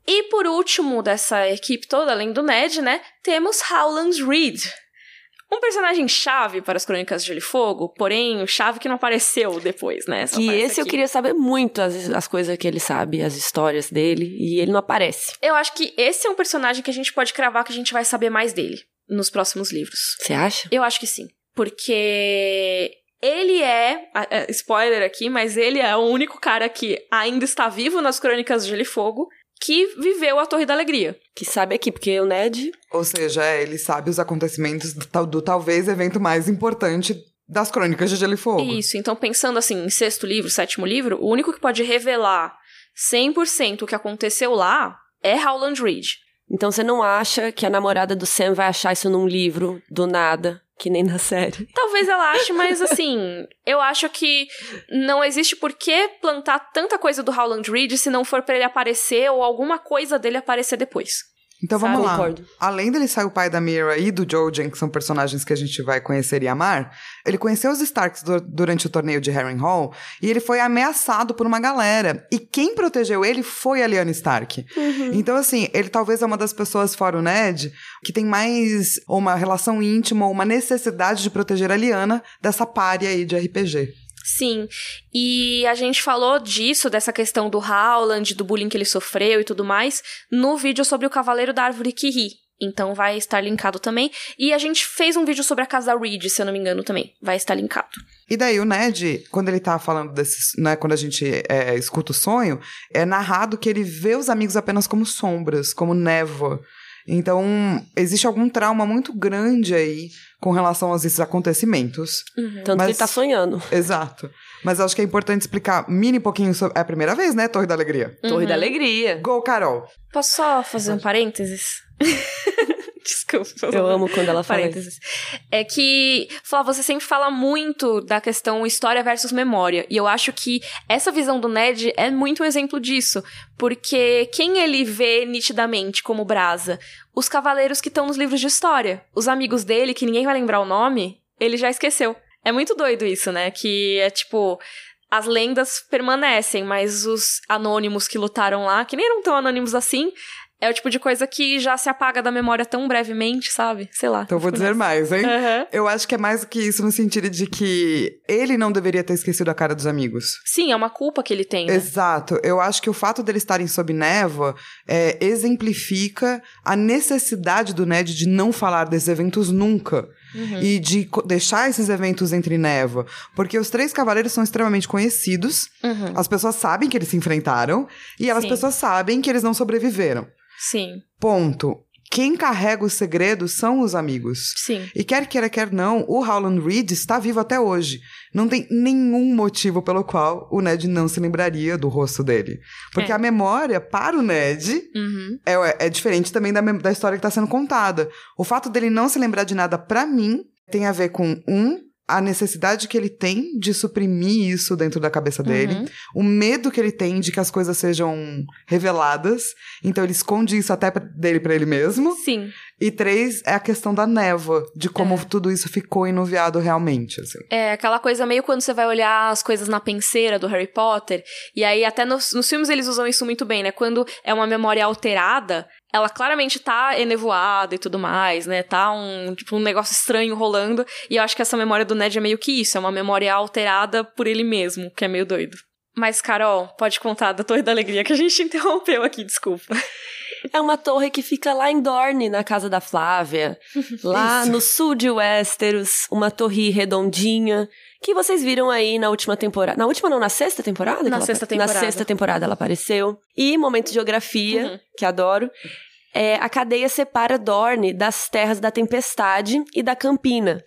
E por último dessa equipe toda, além do Ned, né? Temos Howland Reed. Um personagem chave para as Crônicas de Gelo e Fogo, porém, o chave que não apareceu depois, né? Só Que aparece esse eu aqui. queria saber muito as, as coisas que ele sabe, as histórias dele, e ele não aparece. Eu acho que esse é um personagem que a gente pode cravar que a gente vai saber mais dele nos próximos livros. Você acha? Eu acho que sim. Porque ele é. a- Spoiler aqui, mas ele é o único cara que ainda está vivo nas Crônicas de Gelo e Fogo que viveu a Torre da Alegria. Que sabe aqui, porque o Ned. Ou seja, é, ele sabe os acontecimentos do, tal- do talvez evento mais importante das crônicas de Gelo e Fogo. Isso, então pensando assim, em sexto livro, sétimo livro, o único que pode revelar 100% o que aconteceu lá é Howland Reed. Então você não acha que a namorada do Sam vai achar isso num livro, do nada, que nem na série? Talvez ela ache, mas assim, eu acho que não existe por que plantar tanta coisa do Howland Reed se não for pra ele aparecer ou alguma coisa dele aparecer depois. Então vamos Sabe? lá. Concordo. Além dele ser o pai da Mira e do Jojen, que são personagens que a gente vai conhecer e amar, ele conheceu os Starks du- durante o torneio de Harrenhal e ele foi ameaçado por uma galera. E quem protegeu ele foi a Lyanna Stark. Então, assim, ele talvez é uma das pessoas, fora o Ned, que tem mais uma relação íntima ou uma necessidade de proteger a Lyanna dessa párea aí de RPG. Sim, e a gente falou disso, dessa questão do Howland, do bullying que ele sofreu e tudo mais, no vídeo sobre o Cavaleiro da Árvore que ri. Então vai estar linkado também. E a gente fez um vídeo sobre a casa Reed, se eu não me engano, também. Vai estar linkado. E daí o Ned, quando ele tá falando desses, né, quando a gente é, escuta o sonho, é narrado que ele vê os amigos apenas como sombras, como névoa. Então, existe algum trauma muito grande aí com relação a esses acontecimentos. Uhum. Tanto Mas- que ele tá sonhando. Exato. Mas acho que é importante explicar mini pouquinho sobre. É a primeira vez, né? Torre da Alegria. Torre Uhum. da Alegria. Go, Carol. Posso só fazer um parênteses? Desculpa. Eu amo quando ela fala isso. É que, Flá, você sempre fala muito da questão história versus memória. E eu acho que essa visão do Ned é muito um exemplo disso. Porque quem ele vê nitidamente como brasa? Os cavaleiros que estão nos livros de história. Os amigos dele, que ninguém vai lembrar o nome, ele já esqueceu. É muito doido isso, né? Que é tipo. As lendas permanecem, mas os anônimos que lutaram lá, que nem eram tão anônimos assim, é o tipo de coisa que já se apaga da memória tão brevemente, sabe? Sei lá. Então eu vou fico dizer mais, hein? Aham. Eu acho que é mais do que isso no sentido de que ele não deveria ter esquecido a cara dos amigos. Sim, é uma culpa que ele tem, né? Exato. Eu acho que o fato deles estarem sob névoa é, exemplifica a necessidade do Ned de não falar desses eventos nunca. Uhum. E de deixar esses eventos entre névoa. Porque os três cavaleiros são extremamente conhecidos. Uhum. As pessoas sabem que eles se enfrentaram. E as Sim. pessoas sabem que eles não sobreviveram. Sim, Ponto. Quem carrega os segredos são os amigos. sim. E quer queira, quer não, o Howland Reed está vivo até hoje. Não tem nenhum motivo pelo qual o Ned não se lembraria do rosto dele. Porque É. a memória para o Ned Uhum. é, é diferente também da, da história que está sendo contada. O fato dele não se lembrar de nada, para mim, tem a ver com, um, a necessidade que ele tem de suprimir isso dentro da cabeça dele. Uhum. O medo que ele tem de que as coisas sejam reveladas. Então ele esconde isso até dele para ele mesmo. Sim. E três, é a questão da névoa, de como É. tudo isso ficou enuviado realmente, assim. É aquela coisa meio quando você vai olhar as coisas na penseira do Harry Potter. E aí, até nos, nos filmes eles usam isso muito bem, né? Quando é uma memória alterada, ela claramente tá enevoada e tudo mais, né? Tá um, tipo, um negócio estranho rolando. E eu acho que essa memória do Ned é meio que isso. É uma memória alterada por ele mesmo, que é meio doido. Mas, Carol, pode contar da Torre da Alegria que a gente interrompeu aqui, desculpa. É uma torre que fica lá em Dorne, na casa da Flávia. Lá Isso. no sul de Westeros, uma torre redondinha. Que vocês viram aí na última temporada. Na última, não, na sexta temporada? Na sexta apa- Na temporada. sexta temporada ela apareceu. E momento de geografia, Uhum. que adoro. É, a cadeia separa Dorne das terras da Tempestade e da Campina.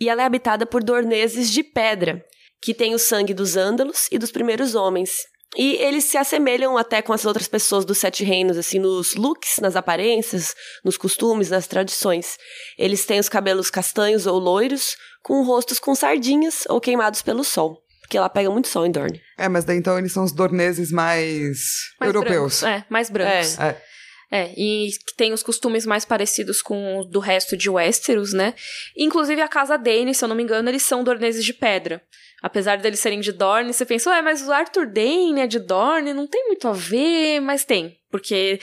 E ela é habitada por dorneses de pedra, que têm o sangue dos ândalos e dos primeiros homens. E eles se assemelham até com as outras pessoas dos Sete Reinos, assim, nos looks, nas aparências, nos costumes, nas tradições. Eles têm os cabelos castanhos ou loiros, com rostos com sardinhas ou queimados pelo sol. Porque lá pega muito sol em Dorne. É, mas daí então eles são os dorneses mais, Mais europeus. brancos. É, mais brancos. É. É, e que tem os costumes mais parecidos com os do resto de Westeros, né? Inclusive a casa Dane, se eu não me engano, eles são dorneses de pedra. Apesar deles serem de Dorne, você pensa, ué, mas o Arthur Dane é de Dorne, não tem muito a ver, mas tem. Porque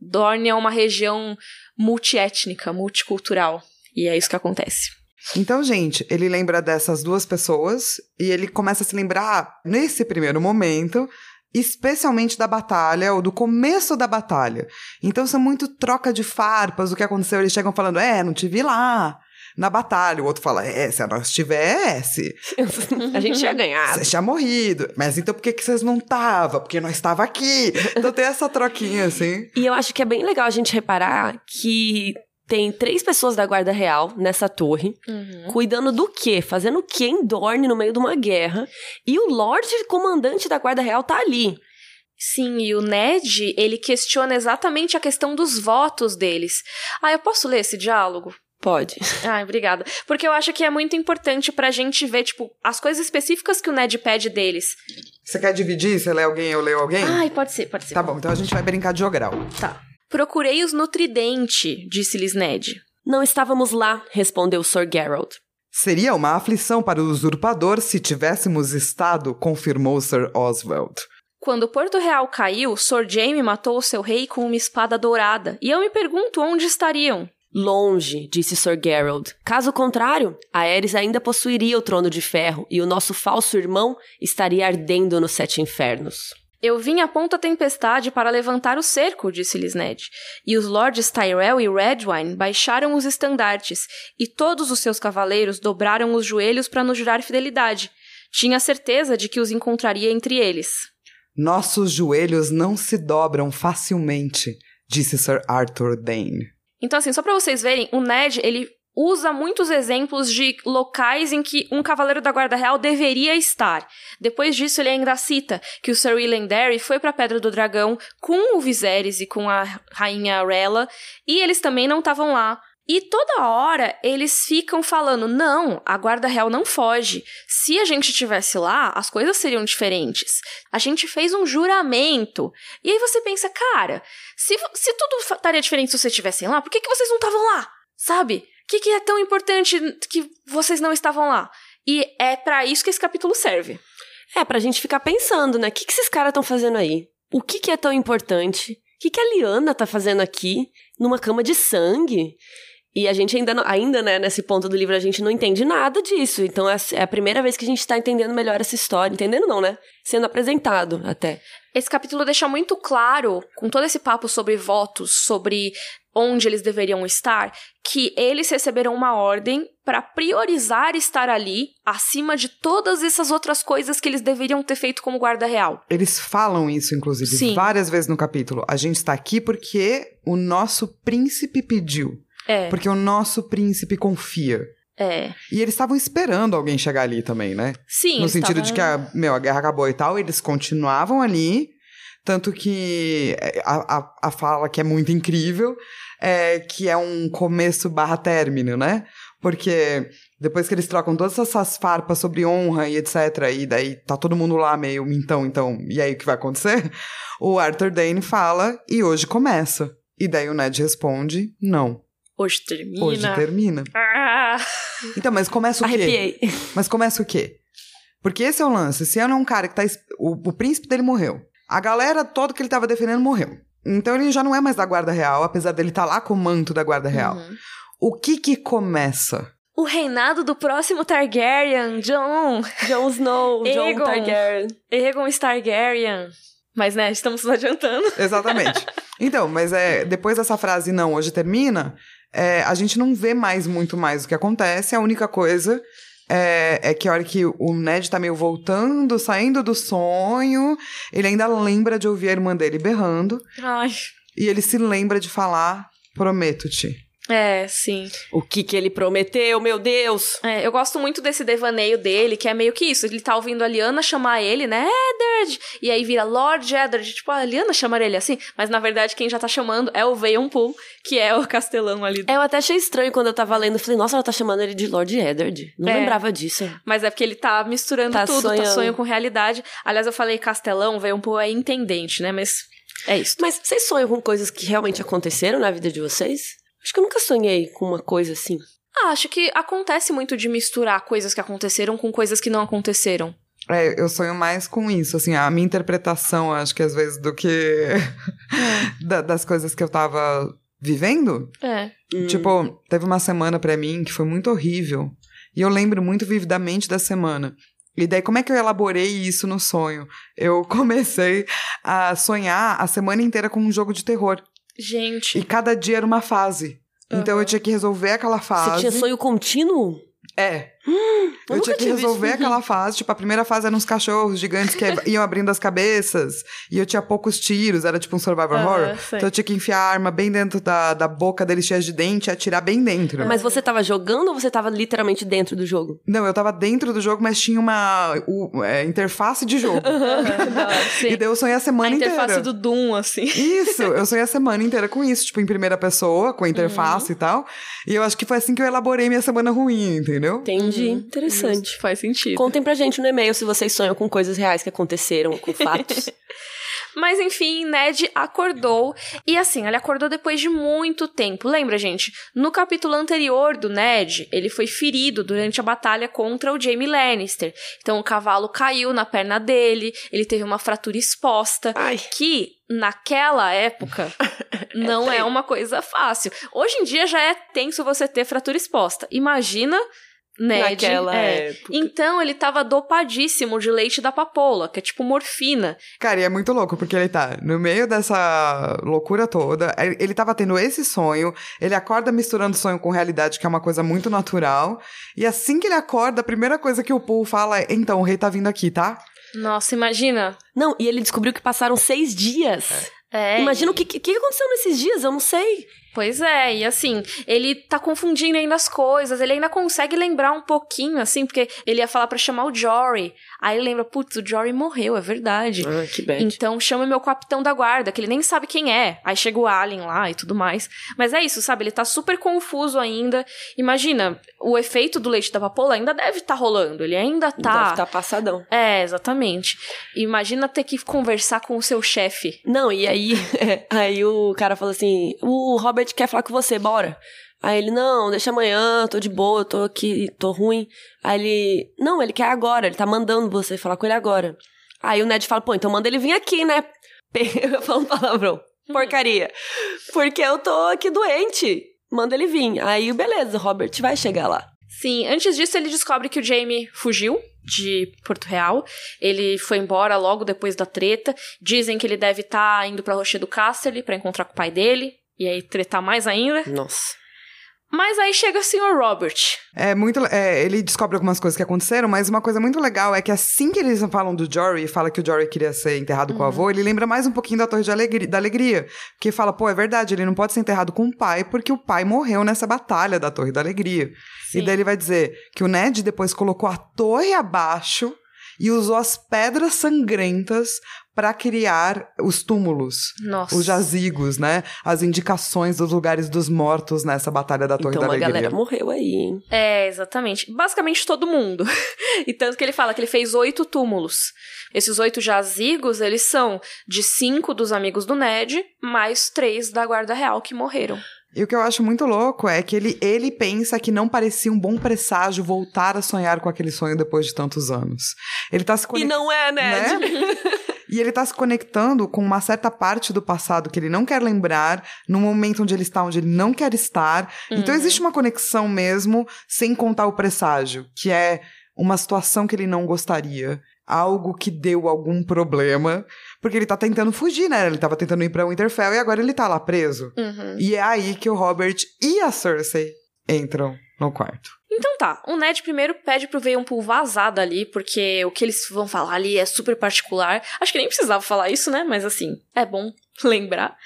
Dorne é uma região multiétnica, multicultural. E é isso que acontece. Então, gente, ele lembra dessas duas pessoas e ele começa a se lembrar, nesse primeiro momento, especialmente da batalha, ou do começo da batalha. Então, isso é muito troca de farpas, o que aconteceu. Eles chegam falando, é, não te vi lá. Na batalha, o outro fala, é, se nós tivesse, a gente tinha ganhado. você tinha morrido. Mas então por que, que vocês não estavam? Porque nós estava aqui. Então tem essa troquinha, assim. E eu acho que é bem legal a gente reparar que tem três pessoas da Guarda Real nessa torre, cuidando do quê? Fazendo o quê em Dorne no meio de uma guerra. E o Lorde Comandante da Guarda Real tá ali. Sim, e o Ned, ele questiona exatamente a questão dos votos deles. Ah, eu posso ler esse diálogo? Pode. Ai, obrigada. Porque eu acho que é muito importante pra gente ver, tipo, as coisas específicas que o Ned pede deles. Você quer dividir? Você lê alguém, eu leio alguém? Ai, pode ser, pode ser. Tá bom, então a gente vai brincar de jogral. Tá. Procurei-os no tridente, disse-lhes Ned. Não estávamos lá, respondeu Sir Geralt. Seria uma aflição para o usurpador se tivéssemos estado, confirmou Sir Oswald. Quando Porto Real caiu, Sir Jaime matou o seu rei com uma espada dourada. E eu me pergunto onde estariam. Longe, disse Sir Geralt. Caso contrário, Aerys ainda possuiria o trono de ferro e o nosso falso irmão estaria ardendo nos sete infernos. Eu vim à Ponta Tempestade para levantar o cerco, disse-lhes Ned. E os lords Tyrell e Redwine baixaram os estandartes, e todos os seus cavaleiros dobraram os joelhos para nos jurar fidelidade. Tinha certeza de que os encontraria entre eles. Nossos joelhos não se dobram facilmente, disse Sir Arthur Dane. Então, assim, só pra vocês verem, o Ned, ele usa muitos exemplos de locais em que um cavaleiro da Guarda Real deveria estar. Depois disso, ele ainda cita que o Sir William Derry foi para a Pedra do Dragão com o Viserys e com a rainha Rella, e eles também não estavam lá. E toda hora eles ficam falando: não, a guarda real não foge. Se a gente estivesse lá, as coisas seriam diferentes. A gente fez um juramento. E aí você pensa, cara, se, se tudo estaria diferente se vocês estivessem lá, por que, que vocês não estavam lá? Sabe? O que, que é tão importante que vocês não estavam lá? E é para isso que esse capítulo serve. É, pra gente ficar pensando, né? O que, que esses caras estão fazendo aí? O que, que é tão importante? O que, que a Liana tá fazendo aqui? Numa cama de sangue? E a gente ainda, ainda né, nesse ponto do livro, a gente não entende nada disso. Então é, é a primeira vez que a gente está entendendo melhor essa história. Entendendo não, né? Sendo apresentado até. Esse capítulo deixa muito claro, com todo esse papo sobre votos, sobre onde eles deveriam estar, que eles receberam uma ordem para priorizar estar ali acima de todas essas outras coisas que eles deveriam ter feito como guarda real. Eles falam isso, inclusive, Sim. várias vezes no capítulo. A gente está aqui porque o nosso príncipe pediu. É. Porque o nosso príncipe confia. É. E eles estavam esperando alguém chegar ali também, né? Sim. No sentido tavam... de que a, meu, a guerra acabou e tal, eles continuavam ali. Tanto que é, a, a, a fala que é muito incrível é que é um começo barra término, né? Porque depois que eles trocam todas essas farpas sobre honra e etc, e daí tá todo mundo lá meio então, então, e aí o que vai acontecer? O Arthur Dane fala, e hoje começa. E daí o Ned responde, não. Hoje termina. Hoje termina. Ah. Então, mas começa o quê? Arrepiei. Mas começa o quê? Porque esse é o lance. Esse ano é um cara que tá. O, o príncipe dele morreu. A galera toda que ele tava defendendo morreu. Então ele já não é mais da Guarda Real, apesar dele estar tá lá com o manto da Guarda Real. Uhum. O que que começa? O reinado do próximo Targaryen, Jon. Jon Snow, Jon Targaryen. Egon Targaryen. Mas, né, estamos nos adiantando. Exatamente. Então, mas é depois dessa frase, não, hoje termina, é, a gente não vê mais muito mais o que acontece. A única coisa é, é, que a hora que o Ned tá meio voltando, saindo do sonho, ele ainda lembra de ouvir a irmã dele berrando. Ai. E ele se lembra de falar: Prometo-te. É, sim. O que que ele prometeu, meu Deus? É, eu gosto muito desse devaneio dele, que é meio que isso. Ele tá ouvindo a Liana chamar ele, né? Eddard! E aí vira Lord Eddard. Tipo, a Liana chamaria ele assim. Mas na verdade, quem já tá chamando é o Veion Pool, que é o castelão ali. É, eu até achei estranho quando eu tava lendo. Falei, nossa, ela tá chamando ele de Lord Eddard. Não é. lembrava disso. Mas é porque ele tá misturando tá tudo, tá sonhando. tá sonho com realidade. Aliás, eu falei castelão, Veion Pool é intendente, né? Mas é isso. Mas vocês sonham com coisas que realmente aconteceram na vida de vocês? Acho que eu nunca sonhei com uma coisa assim. Ah, acho que acontece muito de misturar coisas que aconteceram com coisas que não aconteceram. É, eu sonho mais com isso, assim, a minha interpretação, acho que às vezes, do que da, das coisas que eu tava vivendo. É. Hum. Tipo, teve uma semana para mim que foi muito horrível. E eu lembro muito vividamente da semana. E daí, como é que eu elaborei isso no sonho? Eu comecei a sonhar a semana inteira com um jogo de terror. Gente. E cada dia era uma fase. Uhum. Então eu tinha que resolver aquela fase. Você tinha sonho contínuo? É. Hum, eu, eu tinha que resolver aquela fase. Tipo, a primeira fase eram uns cachorros gigantes que iam abrindo as cabeças. E eu tinha poucos tiros, era tipo um survival uh -huh, horror. Sei. Então eu tinha que enfiar a arma bem dentro da, da boca deles cheia de dente e atirar bem dentro. Mas você tava jogando ou você tava literalmente dentro do jogo? Não, eu tava dentro do jogo, mas tinha uma o, é, interface de jogo. Não, e daí eu sonhei a semana inteira. A interface do Doom, assim. Isso, eu sonhei a semana inteira com isso, tipo, em primeira pessoa, com a interface uhum. e tal. E eu acho que foi assim que eu elaborei minha semana ruim, entendeu? Entendi. Uhum. Interessante. Justo, faz sentido. Contem pra gente no e-mail se vocês sonham com coisas reais que aconteceram, com fatos. Mas enfim, Ned acordou. E assim, ele acordou depois de muito tempo. Lembra, gente? No capítulo anterior do Ned, ele foi ferido durante a batalha contra o Jaime Lannister. Então o cavalo caiu na perna dele, ele teve uma fratura exposta. Ai. Que naquela época não é, é uma coisa fácil. Hoje em dia já é tenso você ter fratura exposta. Imagina Ned. Naquela é. época. Então ele tava dopadíssimo de leite da papoula, que é tipo morfina. Cara, e é muito louco, porque ele tá no meio dessa loucura toda, ele tava tendo esse sonho, ele acorda misturando sonho com realidade, que é uma coisa muito natural, e assim que ele acorda, a primeira coisa que o Paul fala é: então, o rei tá vindo aqui, tá? Nossa, imagina. Não, e ele descobriu que passaram seis dias. É. Imagina o que, que, que aconteceu nesses dias, eu não sei. Pois é, e assim, ele tá confundindo ainda as coisas, ele ainda consegue lembrar um pouquinho, assim, porque ele ia falar para chamar o Jory. Aí ele lembra, putz, o Jory morreu, é verdade. Ah, que bad. Então chama meu capitão da guarda, que ele nem sabe quem é. Aí chega o Alien lá e tudo mais. Mas é isso, sabe? Ele tá super confuso ainda. Imagina, o efeito do leite da papoula ainda deve estar tá rolando. Ele ainda tá. Deve tá passadão. É, exatamente. Imagina ter que conversar com o seu chefe. Não, e aí, aí o cara fala assim: o Robert quer falar com você, bora. Aí ele, não, deixa amanhã, tô de boa, tô aqui, tô ruim. Aí ele, não, ele quer agora, ele tá mandando você falar com ele agora. Aí o Ned fala, pô, então manda ele vir aqui, né? Eu falo um palavrão. Porcaria. Porque eu tô aqui doente. Manda ele vir. Aí, beleza, Robert vai chegar lá. Sim, antes disso ele descobre que o Jamie fugiu de Porto Real. Ele foi embora logo depois da treta. Dizem que ele deve estar tá indo pra Rochedo Casterly para encontrar com o pai dele. E aí tretar mais ainda. Nossa. Mas aí chega o Sr. Robert. É muito. É, ele descobre algumas coisas que aconteceram, mas uma coisa muito legal é que assim que eles falam do Jory e fala que o Jory queria ser enterrado uhum. com o avô, ele lembra mais um pouquinho da Torre de alegria, da Alegria. Porque fala, pô, é verdade, ele não pode ser enterrado com o pai porque o pai morreu nessa batalha da Torre da Alegria. Sim. E daí ele vai dizer que o Ned depois colocou a torre abaixo e usou as pedras sangrentas para criar os túmulos, Nossa. os jazigos, né? As indicações dos lugares dos mortos nessa batalha da Torre então, da Alegria. Então a galera morreu aí, hein? É, exatamente. Basicamente todo mundo. e tanto que ele fala que ele fez oito túmulos. Esses oito jazigos, eles são de cinco dos amigos do Ned, mais três da Guarda Real que morreram. E o que eu acho muito louco é que ele, ele pensa que não parecia um bom presságio voltar a sonhar com aquele sonho depois de tantos anos. Ele tá se conectando. E não é, Ned. Né? E ele tá se conectando com uma certa parte do passado que ele não quer lembrar, no momento onde ele está, onde ele não quer estar. Então, uhum. Então existe uma conexão mesmo, sem contar o presságio, que é uma situação que ele não gostaria algo que deu algum problema, porque ele tá tentando fugir, né? Ele tava tentando ir pra Winterfell e agora ele tá lá preso. Uhum. E é aí que o Robert e a Cersei entram no quarto. Então tá, o Ned primeiro pede pro Veionpool vazar dali, porque o que eles vão falar ali é super particular. Acho que nem precisava falar isso, né? Mas assim, é bom lembrar.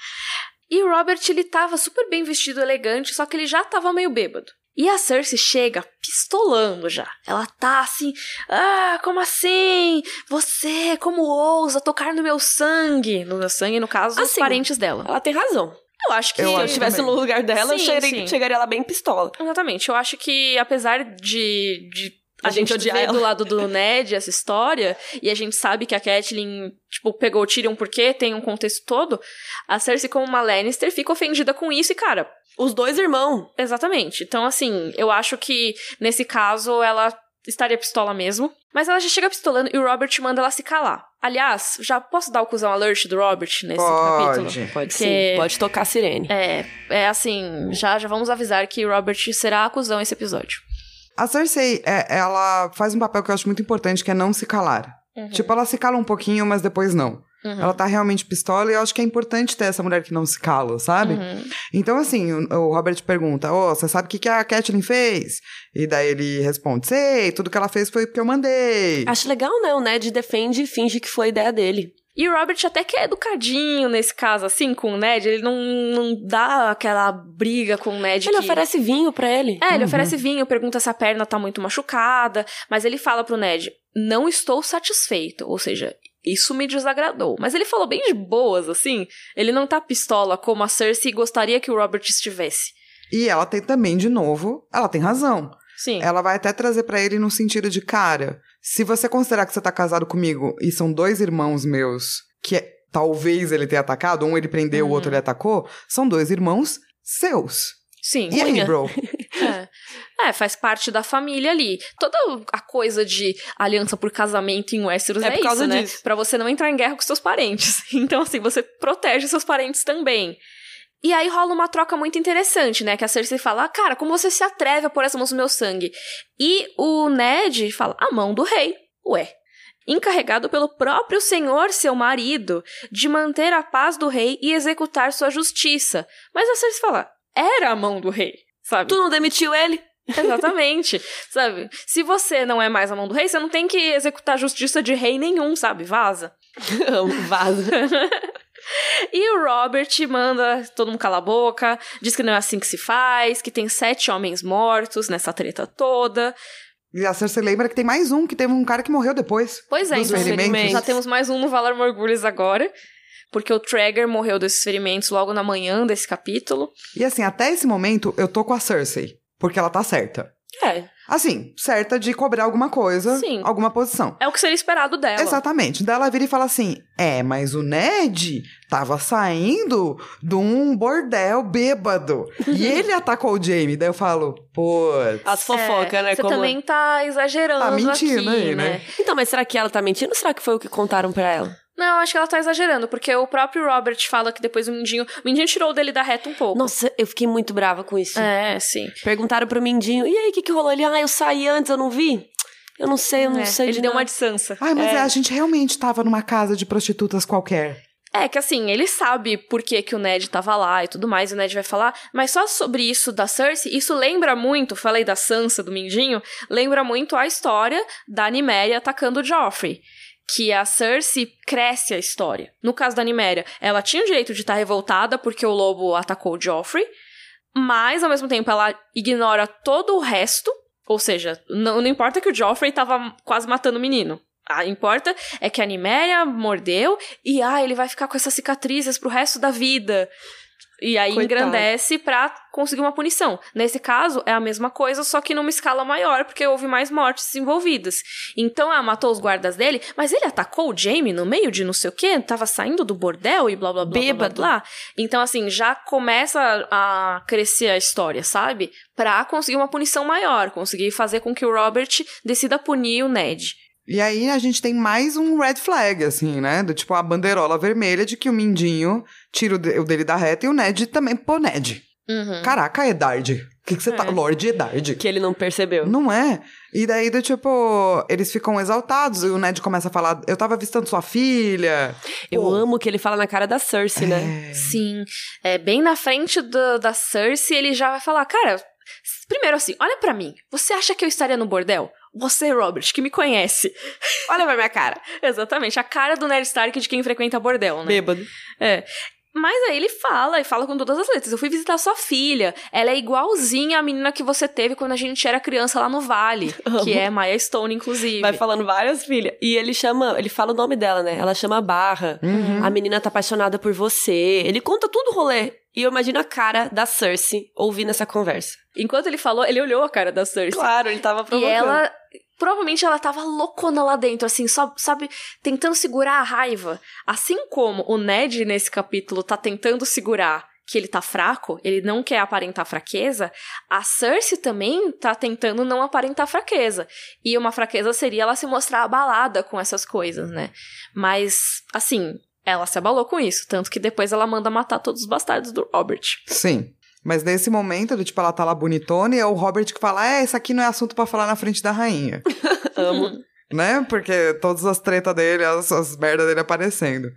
E o Robert, ele tava super bem vestido, elegante, só que ele já tava meio bêbado. E a Cersei chega pistolando já. Ela tá assim, ah, como assim? Você, como ousa tocar no meu sangue? No meu sangue, no caso, assim, os parentes dela. Ela tem razão. Eu acho que eu se eu estivesse no lugar dela, sim, eu chegaria, chegaria lá bem pistola. Exatamente. Eu acho que, apesar de, de a, a gente, gente odiar do lado do Ned essa história, e a gente sabe que a Catelyn, tipo, pegou o Tyrion porque tem um contexto todo, a Cersei como uma Lannister fica ofendida com isso e, cara... Os dois irmãos. Exatamente. Então, assim, eu acho que, nesse caso, ela estaria pistola mesmo. Mas ela já chega pistolando e o Robert manda ela se calar. Aliás, já posso dar o cuzão alert do Robert nesse pode, capítulo? Pode sim, pode tocar a sirene. É, é assim, já, já vamos avisar que o Robert será acusão esse episódio. A Cersei, é, ela faz um papel que eu acho muito importante, que é não se calar. Uhum. Tipo, ela se cala um pouquinho, mas depois não. Uhum. Ela tá realmente pistola e eu acho que é importante ter essa mulher que não se cala, sabe? Uhum. Então, assim, o, o, Robert pergunta: Ô, oh, você sabe o que, que a Catelyn fez? E daí ele responde: Sei, tudo que ela fez foi porque eu mandei. Acho legal, né? O Ned defende e finge que foi ideia dele. E o Robert até que é educadinho nesse caso, assim, com o Ned. Ele não, não dá aquela briga com o Ned. Ele que... oferece vinho para ele. É, ele uhum. oferece vinho, pergunta se a perna tá muito machucada. Mas ele fala pro Ned: Não estou satisfeito. Ou seja, isso me desagradou. Mas ele falou bem de boas, assim. Ele não tá pistola como a Cersei gostaria que o Robert estivesse. E ela tem também, de novo, ela tem razão. Sim. Ela vai até trazer para ele no sentido de, cara, se você considerar que você tá casado comigo e são dois irmãos meus que é, talvez ele tenha atacado, um ele prendeu, uhum. o outro ele atacou, são dois irmãos seus. Sim. E aí, bro? é. é. faz parte da família ali. Toda a coisa de aliança por casamento em Westeros é, é por isso, né? Disso. Pra você não entrar em guerra com seus parentes. Então, assim, você protege seus parentes também. E aí rola uma troca muito interessante, né? Que a Cersei fala, ah, cara, como você se atreve a pôr essa mão no meu sangue? E o Ned fala, a mão do rei. Ué, encarregado pelo próprio senhor, seu marido, de manter a paz do rei e executar sua justiça. Mas a Cersei fala, era a mão do rei, sabe? Tu não demitiu ele? Exatamente, sabe? Se você não é mais a mão do rei, você não tem que executar justiça de rei nenhum, sabe? Vaza. Vaza. E o Robert manda todo mundo calar a boca, diz que não é assim que se faz, que tem sete homens mortos nessa treta toda. E a Cersei lembra que tem mais um, que teve um cara que morreu depois. Pois é, dos então ferimentos. já temos mais um no Valar Morgulhos agora. Porque o Traeger morreu desses ferimentos logo na manhã desse capítulo. E assim, até esse momento, eu tô com a Cersei. Porque ela tá certa. É. Assim, certa de cobrar alguma coisa, Sim. alguma posição. É o que seria esperado dela. Exatamente. Daí ela vira e fala assim: É, mas o Ned tava saindo de um bordel bêbado. e ele atacou o Jamie. Daí eu falo, pô. As fofocas, É, né? Você como- também tá exagerando Tá mentindo aqui, aí, né? né? Então, mas será que ela tá mentindo ou será que foi o que contaram pra ela? Não, acho que ela tá exagerando, porque o próprio Robert fala que depois o Mindinho... O Mindinho tirou dele da reta um pouco. Nossa, eu fiquei muito brava com isso. É, sim. Perguntaram pro Mindinho, e aí, o que, que rolou? Ele, ah, eu saí antes, eu não vi. Eu não sei, eu não É, sei Ele de deu nada. uma Sansa. Ai, mas É. é, a gente realmente tava numa casa de prostitutas qualquer. É, que assim, ele sabe por que, que o Ned tava lá e tudo mais, e o Ned vai falar, mas só sobre isso da Cersei, isso lembra muito, falei da Sansa, do Mindinho, lembra muito a história da Niméria atacando o Joffrey. Que a Cersei cresce a história. No caso da Niméria, ela tinha o direito de estar revoltada porque o lobo atacou o Joffrey, mas ao mesmo tempo ela ignora todo o resto, ou seja, não, não importa que o Joffrey tava quase matando o menino. Ah, importa é que a Niméria mordeu e ah, ele vai ficar com essas cicatrizes pro resto da vida. E aí Coitado. engrandece pra conseguir uma punição. Nesse caso, é a mesma coisa, só que numa escala maior, porque houve mais mortes envolvidas. Então, ela matou os guardas dele, mas ele atacou o Jaime no meio de não sei o quê, tava saindo do bordel e blá blá blá. blá, blá, Bêbado. blá. Então, assim, já começa a crescer a história, sabe? Pra conseguir uma punição maior, conseguir fazer com que o Robert decida punir o Ned. E aí a gente tem mais um red flag, assim, né? Do tipo a bandeirola vermelha de que o Mindinho tira o, de- o dele da reta e o Ned também. Pô, Ned. Uhum. Caraca, Eddard. O que, que você tá. É. Lord Eddard. Que ele não percebeu. Não é? E daí, do tipo, eles ficam exaltados e o Ned começa a falar: Eu tava avistando sua filha. Eu Pô, amo que ele fala na cara da Cersei, né? é. Sim. É, bem na frente do- da Cersei, ele já vai falar, cara, primeiro assim, olha pra mim. Você acha que eu estaria no bordel? Você, Robert, que me conhece. Olha pra minha cara. Exatamente, a cara do Ned Stark de quem frequenta bordel, né? Bêbado. É. Mas aí ele fala, e fala com todas as letras. Eu fui visitar sua filha. Ela é igualzinha à menina que você teve quando a gente era criança lá no Vale. Que é Maya Stone, inclusive. Vai falando várias filhas. E ele chama, ele fala o nome dela, né? Ela chama Barra. Uhum. A menina tá apaixonada por você. Ele conta tudo o rolê. E eu imagino a cara da Cersei ouvindo essa conversa. Enquanto ele falou, ele olhou a cara da Cersei. Claro, ele tava E provocando. ela. Provavelmente ela tava loucona lá dentro, assim, só, sabe, tentando segurar a raiva. Assim como o Ned nesse capítulo tá tentando segurar que ele tá fraco, ele não quer aparentar fraqueza, a Cersei também tá tentando não aparentar fraqueza. E uma fraqueza seria ela se mostrar abalada com essas coisas, né? Mas, assim, ela se abalou com isso, tanto que depois ela manda matar todos os bastardos do Robert. Sim. Mas nesse momento, do tipo, ela tá lá bonitona e é o Robert que fala: É, isso aqui não é assunto pra falar na frente da rainha. Amo. né? Porque todas as tretas dele, as, as merdas dele aparecendo.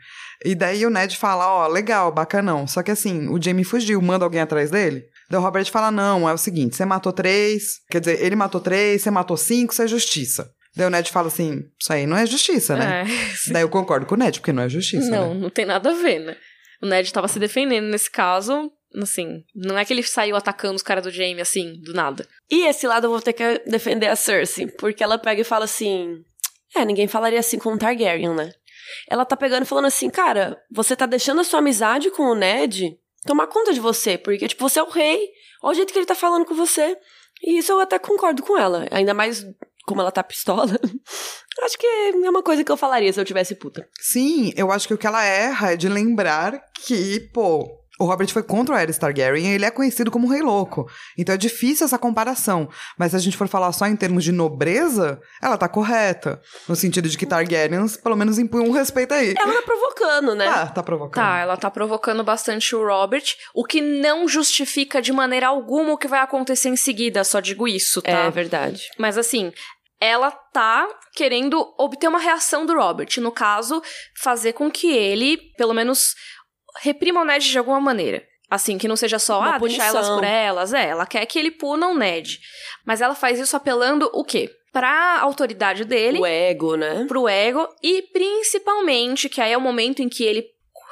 E daí o Ned fala, ó, legal, bacanão. Só que assim, o Jamie fugiu, manda alguém atrás dele. Daí o Robert fala, não, é o seguinte, você matou três, quer dizer, ele matou três, você matou cinco, isso é justiça. Daí o Ned fala assim, isso aí não é justiça, né? É. Daí eu concordo com o Ned, porque não é justiça, Não, né? não tem nada a ver, né? O Ned tava se defendendo nesse caso, assim, não é que ele saiu atacando os caras do Jaime, assim, do nada. E esse lado eu vou ter que defender a Cersei, porque ela pega e fala assim: É, ninguém falaria assim com um Targaryen, né? Ela tá pegando e falando assim, cara, você tá deixando a sua amizade com o Ned tomar conta de você, porque, tipo, você é o rei, olha o jeito que ele tá falando com você. E isso eu até concordo com ela, ainda mais como ela tá pistola. Acho que é uma coisa que eu falaria se eu tivesse puta. Sim, eu acho que o que ela erra é de lembrar que, pô, o Robert foi contra o Aerys Targaryen e ele é conhecido como Rei Louco. Então é difícil essa comparação. Mas se a gente for falar só em termos de nobreza, ela tá correta. No sentido de que Targaryens, pelo menos, impunham um respeito aí. Ela tá provocando, né? Ah, tá provocando. Tá, ela tá provocando bastante o Robert, o que não justifica de maneira alguma o que vai acontecer em seguida, só digo isso, tá? É verdade. Mas assim, ela tá querendo obter uma reação do Robert. No caso, fazer com que ele, pelo menos, reprima o Ned de alguma maneira. Assim, que não seja só, Uma ah, deixar punição. elas por elas. É, ela quer que ele puna o Ned. Mas ela faz isso apelando o quê? Pra autoridade dele, O ego, né? pro ego, e principalmente, que aí é o momento em que ele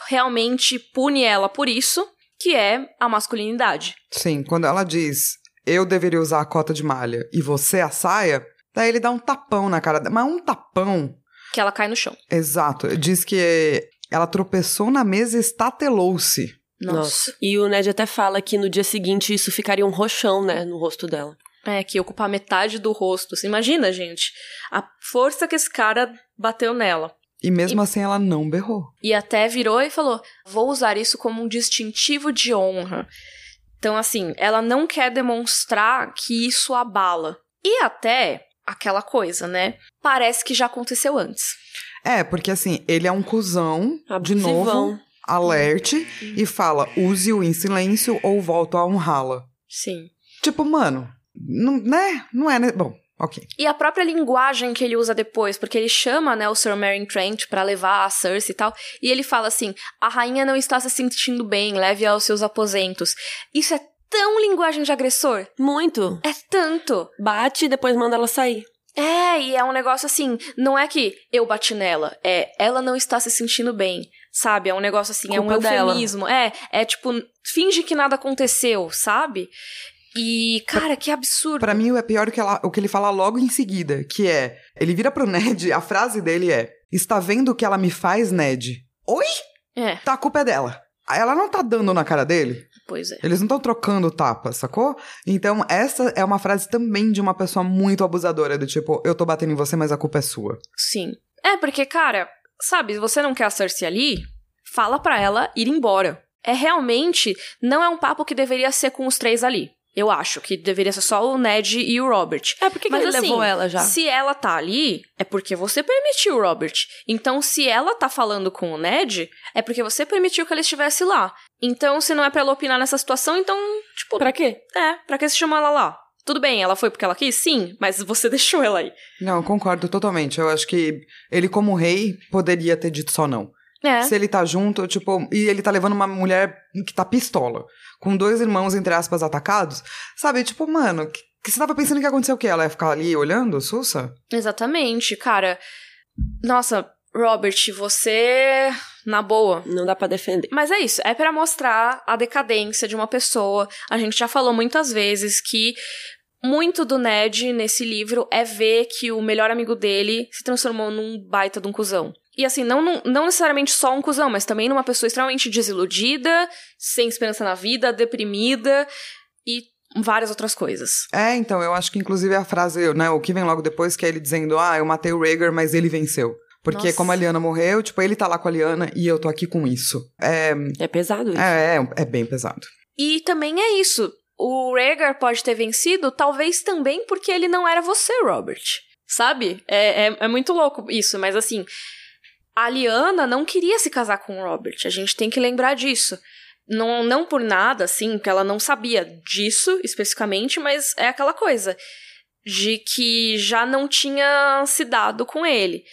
realmente pune ela por isso, que é a masculinidade. Sim, quando ela diz eu deveria usar a cota de malha e você a saia, daí ele dá um tapão na cara dela. Mas um tapão. Que ela cai no chão. Exato. Diz que ela tropeçou na mesa e estatelou-se. Nossa. E o Ned até fala que no dia seguinte isso ficaria um roxão, né, no rosto dela. É, que ia ocupar metade do rosto. Você imagina, gente, a força que esse cara bateu nela. E mesmo assim ela não berrou. E até virou e falou: vou usar isso como um distintivo de honra. Então, assim, ela não quer demonstrar que isso abala. E até aquela coisa, né? Parece que já aconteceu antes. É, porque assim, ele é um cuzão, de Abusivão. novo, alerte, e fala: use-o em silêncio ou volto a honrá-la. Sim. Tipo, mano, não, né? Não é, né? Bom, ok. E a própria linguagem que ele usa depois, porque ele chama, né, o Sir Meryn Trent pra levar a Cersei e tal, e ele fala assim: "A rainha não está se sentindo bem, leve-a aos seus aposentos". Isso é tão linguagem de agressor. Muito. É tanto. Bate e depois manda ela sair. É, e é um negócio assim, não é que eu bati nela, é ela não está se sentindo bem, sabe? É um negócio assim, é um Culpa dela. eufemismo. É, é tipo, finge que nada aconteceu, sabe? E, cara, que absurdo. Pra mim, o é pior que ela- o que ele fala logo em seguida, que é: ele vira pro Ned, a frase dele é: Está vendo o que ela me faz, Ned? Oi? É, Tá, a culpa é dela. Ela não tá dando na cara dele. Pois é. Eles não estão trocando tapa, sacou? Então, essa é uma frase também de uma pessoa muito abusadora, do tipo, eu tô batendo em você, mas a culpa é sua. Sim. É, porque, cara, sabe, você não quer a Cersei ali, fala pra ela ir embora. É realmente, não é um papo que deveria ser com os três ali. Eu acho que deveria ser só o Ned e o Robert. É, por que, que Mas ele assim, levou ela já? Se ela tá ali, é porque você permitiu, Robert. Então, se ela tá falando com o Ned, é porque você permitiu que ela estivesse lá. Então, se não é pra ela opinar nessa situação, então, tipo, Pra quê? é, pra que você chamou ela lá? Tudo bem, ela foi porque ela quis? Sim, mas você deixou ela aí. Não, eu concordo totalmente. Eu acho que ele, como rei, poderia ter dito só não. É. Se ele tá junto, tipo, e ele tá levando uma mulher que tá pistola, com dois irmãos, entre aspas, atacados, sabe? Tipo, mano, que, que você tava pensando que ia acontecer o quê? Ela ia ficar ali olhando, Sussa? Exatamente, cara. Nossa, Robert, você. Na boa. Não dá pra defender. Mas é isso, é pra mostrar a decadência de uma pessoa. A gente já falou muitas vezes que muito do Ned nesse livro é ver que o melhor amigo dele se transformou num baita de um cuzão. E assim, não, não, não necessariamente só um cuzão, mas também numa pessoa extremamente desiludida, sem esperança na vida, deprimida e várias outras coisas. É, então, eu acho que inclusive a frase, né, o que vem logo depois, que é ele dizendo, ah, eu matei o Rhaegar, mas ele venceu. Porque Nossa. como a Liana morreu, tipo, ele tá lá com a Liana e eu tô aqui com isso. É, É pesado isso. é, é, é bem pesado. E também é isso. O Rhaegar pode ter vencido, talvez também porque ele não era você, Robert. Sabe? É, é, é muito louco isso, mas assim. A Lyanna não queria se casar com o Robert. A gente tem que lembrar disso. Não, não por nada, assim, que ela não sabia disso especificamente, mas é aquela coisa de que já não tinha se dado com ele.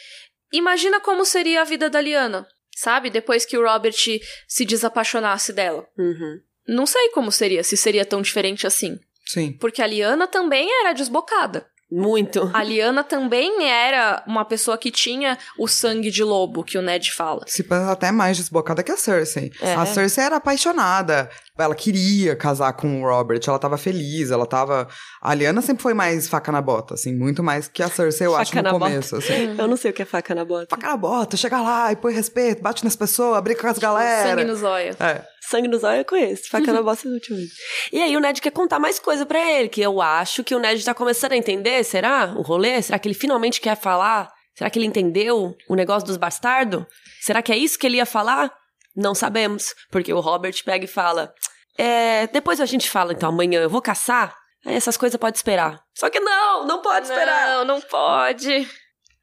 Imagina como seria a vida da Lyanna, sabe? Depois que o Robert se desapaixonasse dela. Uhum. Não sei como seria, se seria tão diferente assim. Sim. Porque a Liana também era desbocada. Muito. A Liana também era uma pessoa que tinha o sangue de lobo, que o Ned fala. Se pensa até mais desbocada que a Cersei. É. A Cersei era apaixonada. Ela queria casar com o Robert, ela tava feliz, ela tava. A Lyanna sempre foi mais faca na bota, assim, muito mais que a Cersei, eu acho, Faca no na começo. Assim. Eu não sei o que é faca na bota. Faca na bota, chega lá e põe respeito, bate nas pessoas, brinca com as galera. Sangue no zóio. É. Sangue nos olhos eu conheço. Faca na bota é último. E aí o Ned quer contar mais coisa pra ele, que eu acho que o Ned tá começando a entender, será? O rolê? Será que ele finalmente quer falar? Será que ele entendeu o negócio dos bastardos? Será que é isso que ele ia falar? Não sabemos, porque o Robert pega e fala: É, depois a gente fala então amanhã, eu vou caçar. Aí essas coisas pode esperar. Só que não, não pode esperar. Não, não pode.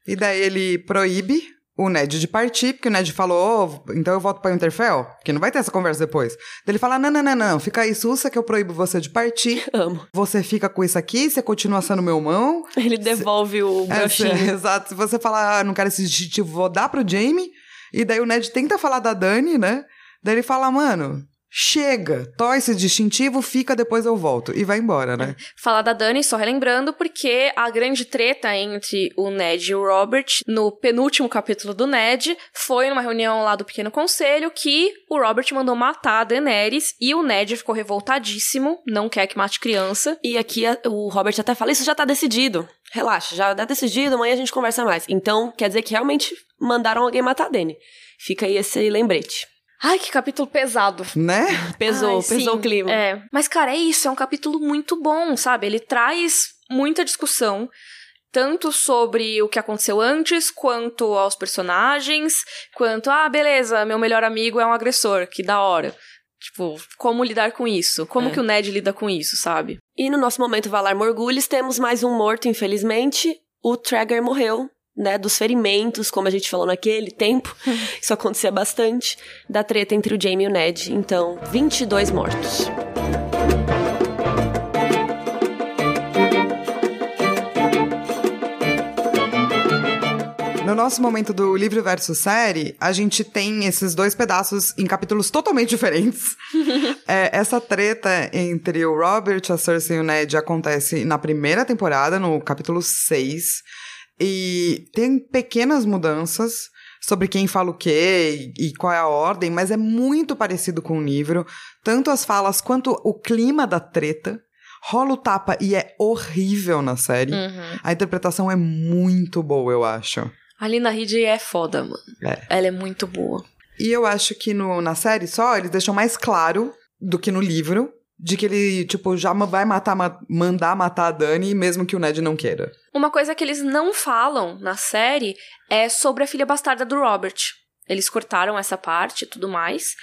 E daí ele proíbe o Ned de partir, porque o Ned falou, "Ô, então eu volto pra Winterfell, que não vai ter essa conversa depois. Daí ele fala, não, não, não, não, fica aí, Sussa, que eu proíbo você de partir. Amo. Você fica com isso aqui, você continua sendo meu mão. Ele devolve o É, broxinho. se- exato. Se você falar, ah, não quero esse distintivo, vou dar pro Jamie. E daí o Ned tenta falar da Dani, né? Daí ele fala, mano, chega, tó esse distintivo, fica, depois eu volto. E vai embora, né? Falar da Dani, só relembrando, porque a grande treta entre o Ned e o Robert, no penúltimo capítulo do Ned, foi numa reunião lá do Pequeno Conselho que o Robert mandou matar a Daenerys e o Ned ficou revoltadíssimo, não quer que mate criança. E aqui a- o Robert até fala: Isso já tá decidido. Relaxa, já tá decidido, amanhã a gente conversa mais. Então, quer dizer que realmente mandaram alguém matar a Dani. Fica aí esse lembrete. Ai, que capítulo pesado. Né? Pesou, Ai, pesou sim, o clima. É. Mas, cara, é isso, é um capítulo muito bom, sabe? Ele traz muita discussão, tanto sobre o que aconteceu antes, quanto aos personagens, quanto, ah, beleza, meu melhor amigo é um agressor, que da hora. Tipo, como lidar com isso? Como É. que o Ned lida com isso, sabe? E no nosso momento Valar Morgulhos, temos mais um morto, infelizmente. O Traeger morreu, né? Dos ferimentos, como a gente falou naquele tempo. Isso acontecia bastante. Da treta entre o Jaime e o Ned. Então, 22 mortos. No nosso momento do livro versus série, a gente tem esses dois pedaços em capítulos totalmente diferentes. É, essa treta entre o Robert, a Cersei e o Ned acontece na primeira temporada, no capítulo 6. E tem pequenas mudanças sobre quem fala o quê e, e qual é a ordem, mas é muito parecido com o livro. Tanto as falas quanto o clima da treta. Rola o tapa e é horrível na série. Uhum. A interpretação é muito boa, eu acho. A Lina Headey é foda, mano. É. Ela é muito boa. E eu acho que no, na série só eles deixam mais claro do que no livro de que ele, tipo, já vai matar, ma- mandar matar a Dani mesmo que o Ned não queira. Uma coisa que eles não falam na série é sobre a filha bastarda do Robert. Eles cortaram essa parte e tudo mais.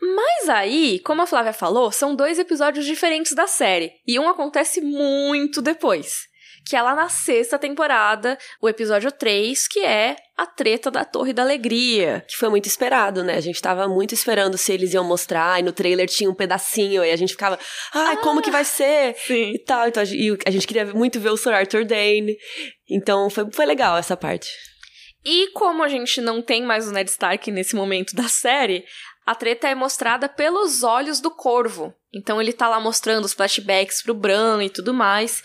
Mas aí, como a Flávia falou, são dois episódios diferentes da série. E um acontece muito depois. Que é lá na sexta temporada, o episódio 3, que é a treta da Torre da Alegria. Que foi muito esperado, né? A gente tava muito esperando se eles iam mostrar. E no trailer tinha um pedacinho. E a gente ficava, ai, como que vai ser? Sim. E tal. Então, a gente- e a gente queria muito ver o Sir Arthur Dane. Então, foi, foi legal essa parte. E como a gente não tem mais o Ned Stark nesse momento da série, a treta é mostrada pelos olhos do Corvo. Então ele tá lá mostrando os flashbacks pro Bran e tudo mais.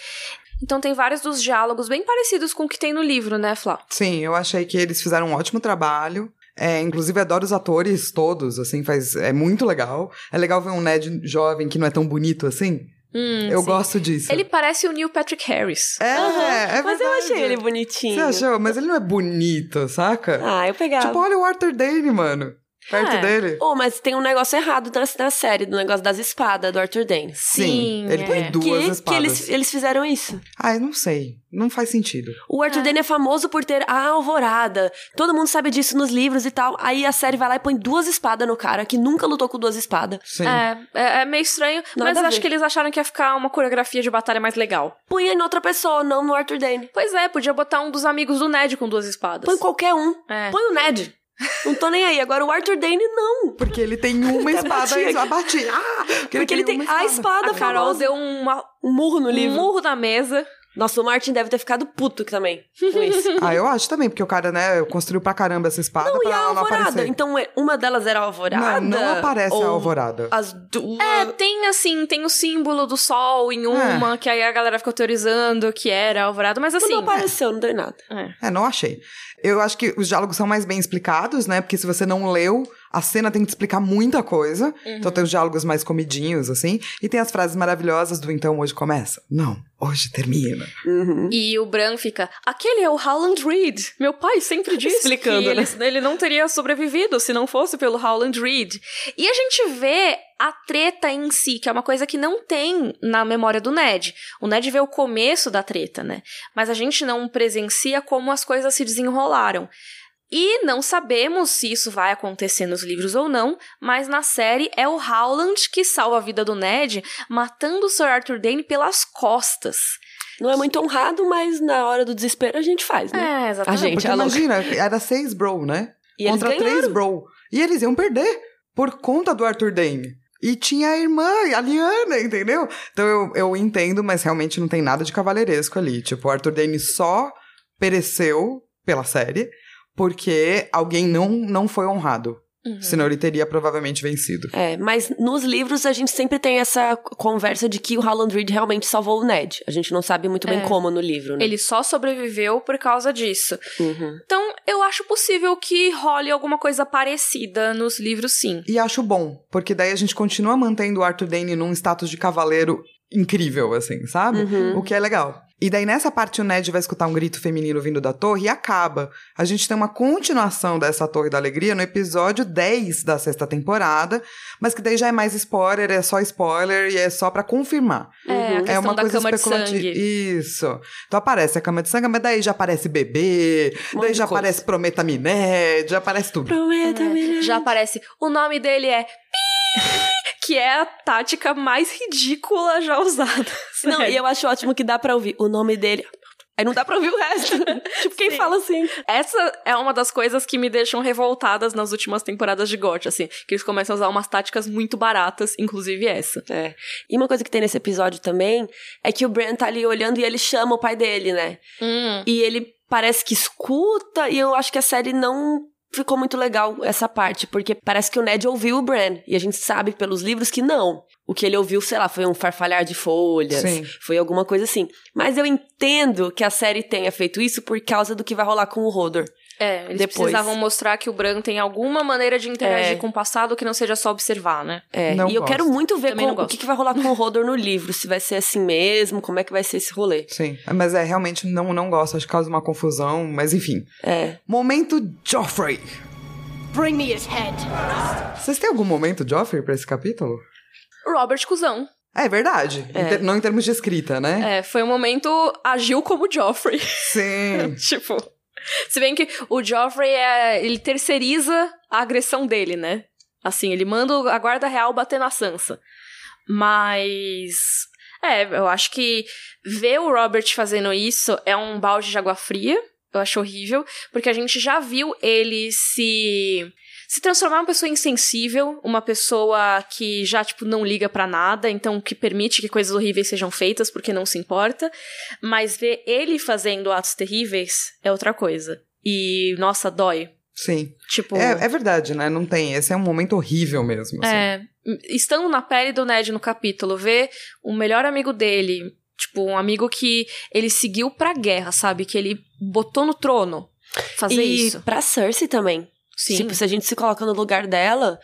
Então tem vários dos diálogos bem parecidos com o que tem no livro, né, Flá? Sim, eu achei que eles fizeram um ótimo trabalho. É, inclusive, adoro os atores todos, assim, faz, é muito legal. É legal ver um Ned jovem que não é tão bonito assim. Hum, eu sim. gosto disso. Ele parece o Neil Patrick Harris. É, é Mas eu verdade. achei ele bonitinho. Você achou? Mas ele não é bonito, saca? Ah, eu pegava. tipo, olha o Arthur Dane, mano. Perto É. dele. Oh, mas tem um negócio errado na, na série, do negócio das espadas do Arthur Dane. Sim, ele é. põe duas que, espadas. que eles, eles fizeram isso. Ah, eu não sei. Não faz sentido. O Arthur É. Dane é famoso por ter a alvorada. Todo mundo sabe disso nos livros e tal. Aí a série vai lá e põe duas espadas no cara, que nunca lutou com duas espadas. Sim. É, é, é meio estranho, Nada mas acho ver. que eles acharam que ia ficar uma coreografia de batalha mais legal. Põe em outra pessoa, não no Arthur Dane. Pois é, podia botar um dos amigos do Ned com duas espadas. Põe qualquer um. É. Põe o Ned. Não tô nem aí. Agora o Arthur Dane, não. Porque ele tem uma espada e aqui. só bate. Ah! Porque ele tem uma a espada A Carol famosa. deu uma, Um murro no um livro. murro na mesa. Nossa, o Martin deve ter ficado puto também com isso. Ah, eu acho também, porque o cara, né, construiu pra caramba essa espada Não, pra e a ela não alvorada? aparecer. Então, é- uma delas era a alvorada? Não, não aparece Ou a alvorada. As duas. É, tem assim, tem o símbolo do sol em uma, que aí a galera ficou teorizando que era alvorada, mas Mas assim. não apareceu, não deu nada. é. É, não achei. Eu acho que os diálogos são mais bem explicados, né? Porque se você não leu, a cena tem que explicar muita coisa. Então tem os diálogos mais comidinhos, assim. E tem as frases maravilhosas do então hoje começa. Não, hoje termina. Uhum. E o Bran fica, aquele é o Howland Reed. Meu pai sempre disse Explicando, que né? ele, ele não teria sobrevivido se não fosse pelo Howland Reed. E a gente vê a treta em si, que é uma coisa que não tem na memória do Ned. O Ned vê o começo da treta, né? Mas a gente não presencia como as coisas se desenrolaram. E não sabemos se isso vai acontecer nos livros ou não, mas na série é o Howland que salva a vida do Ned, matando o Sir Arthur Dane pelas costas. Não é muito honrado, mas na hora do desespero a gente faz, né? É, exatamente. A gente, Porque é imagina, era seis bro, né? E eles Contra três bro. E eles iam perder por conta do Arthur Dane. E tinha a irmã, a Liana, entendeu? Então eu, eu entendo, mas realmente não tem nada de cavalheiresco ali. Tipo, o Arthur Dane só pereceu pela série porque alguém não, não foi honrado. Uhum. Senão ele teria provavelmente vencido. É, mas nos livros a gente sempre tem essa conversa de que o Howland Reed realmente salvou o Ned. A gente não sabe muito bem É. como no livro, né? Ele só sobreviveu por causa disso. Uhum. Então, eu acho possível que role alguma coisa parecida nos livros, sim. E acho bom, porque daí a gente continua mantendo o Arthur Dane num status de cavaleiro incrível, assim, sabe? Uhum. O que é legal. E daí nessa parte o Ned vai escutar um grito feminino vindo da torre e acaba. A gente tem uma continuação dessa Torre da Alegria no episódio 10 da sexta temporada, mas que daí já é mais spoiler, é só spoiler e é só pra confirmar. É, a Uhum. questão é uma da coisa cama de especulativa. sangue. Isso. Então aparece a cama de sangue, mas daí já aparece bebê, Um daí de já coisa. aparece Prometa Miné, já aparece tudo. Prometa, É, já aparece. O nome dele é. Pi, que é a tática mais ridícula já usada. Não, e eu acho ótimo que dá pra ouvir o nome dele. Aí não dá pra ouvir o resto. tipo, quem Sim. fala assim? Essa é uma das coisas que me deixam revoltadas nas últimas temporadas de GOT, assim. Que eles começam a usar umas táticas muito baratas, inclusive essa. É. E uma coisa que tem nesse episódio também é que o Bran tá ali olhando e ele chama o pai dele, né? Hum. E ele parece que escuta, e eu acho que a série não ficou muito legal essa parte, porque parece que o Ned ouviu o Bran, e a gente sabe pelos livros que não. O que ele ouviu, sei lá, foi um farfalhar de folhas, Sim. foi alguma coisa assim. Mas eu entendo que a série tenha feito isso por causa do que vai rolar com o Hodor. É, eles Depois. precisavam mostrar que o Bran tem alguma maneira de interagir É. com o passado que não seja só observar, né? É, Não e eu gosto. quero muito ver o que, que vai rolar com o Hodor no livro, se vai ser assim mesmo, como é que vai ser esse rolê. Sim. Mas é, realmente não, não gosto, acho que causa uma confusão, mas enfim. É. Momento Joffrey. Bring me his head. Vocês têm algum momento Joffrey pra esse capítulo? Robert Cusão. É verdade. Em É. ter- não em termos de escrita, né? É, foi um momento agiu como Joffrey. Sim. tipo. Se bem que o Joffrey é. Ele terceiriza a agressão dele, né? Assim, ele manda a guarda real bater na Sansa. Mas. É, eu acho que ver o Robert fazendo isso é um balde de água fria. Eu acho horrível. Porque a gente já viu ele se. Se transformar em uma pessoa insensível, uma pessoa que já, tipo, não liga pra nada, então que permite que coisas horríveis sejam feitas porque não se importa. Mas ver ele fazendo atos terríveis é outra coisa. E, nossa, dói. Sim. Tipo. É, é verdade, né? Não tem. Esse é um momento horrível mesmo. assim. É, estando na pele do Ned no capítulo, ver o melhor amigo dele, tipo, um amigo que ele seguiu pra guerra, sabe? Que ele botou no trono fazer e isso. pra Cersei também. Sim. Tipo, se a gente se coloca no lugar dela,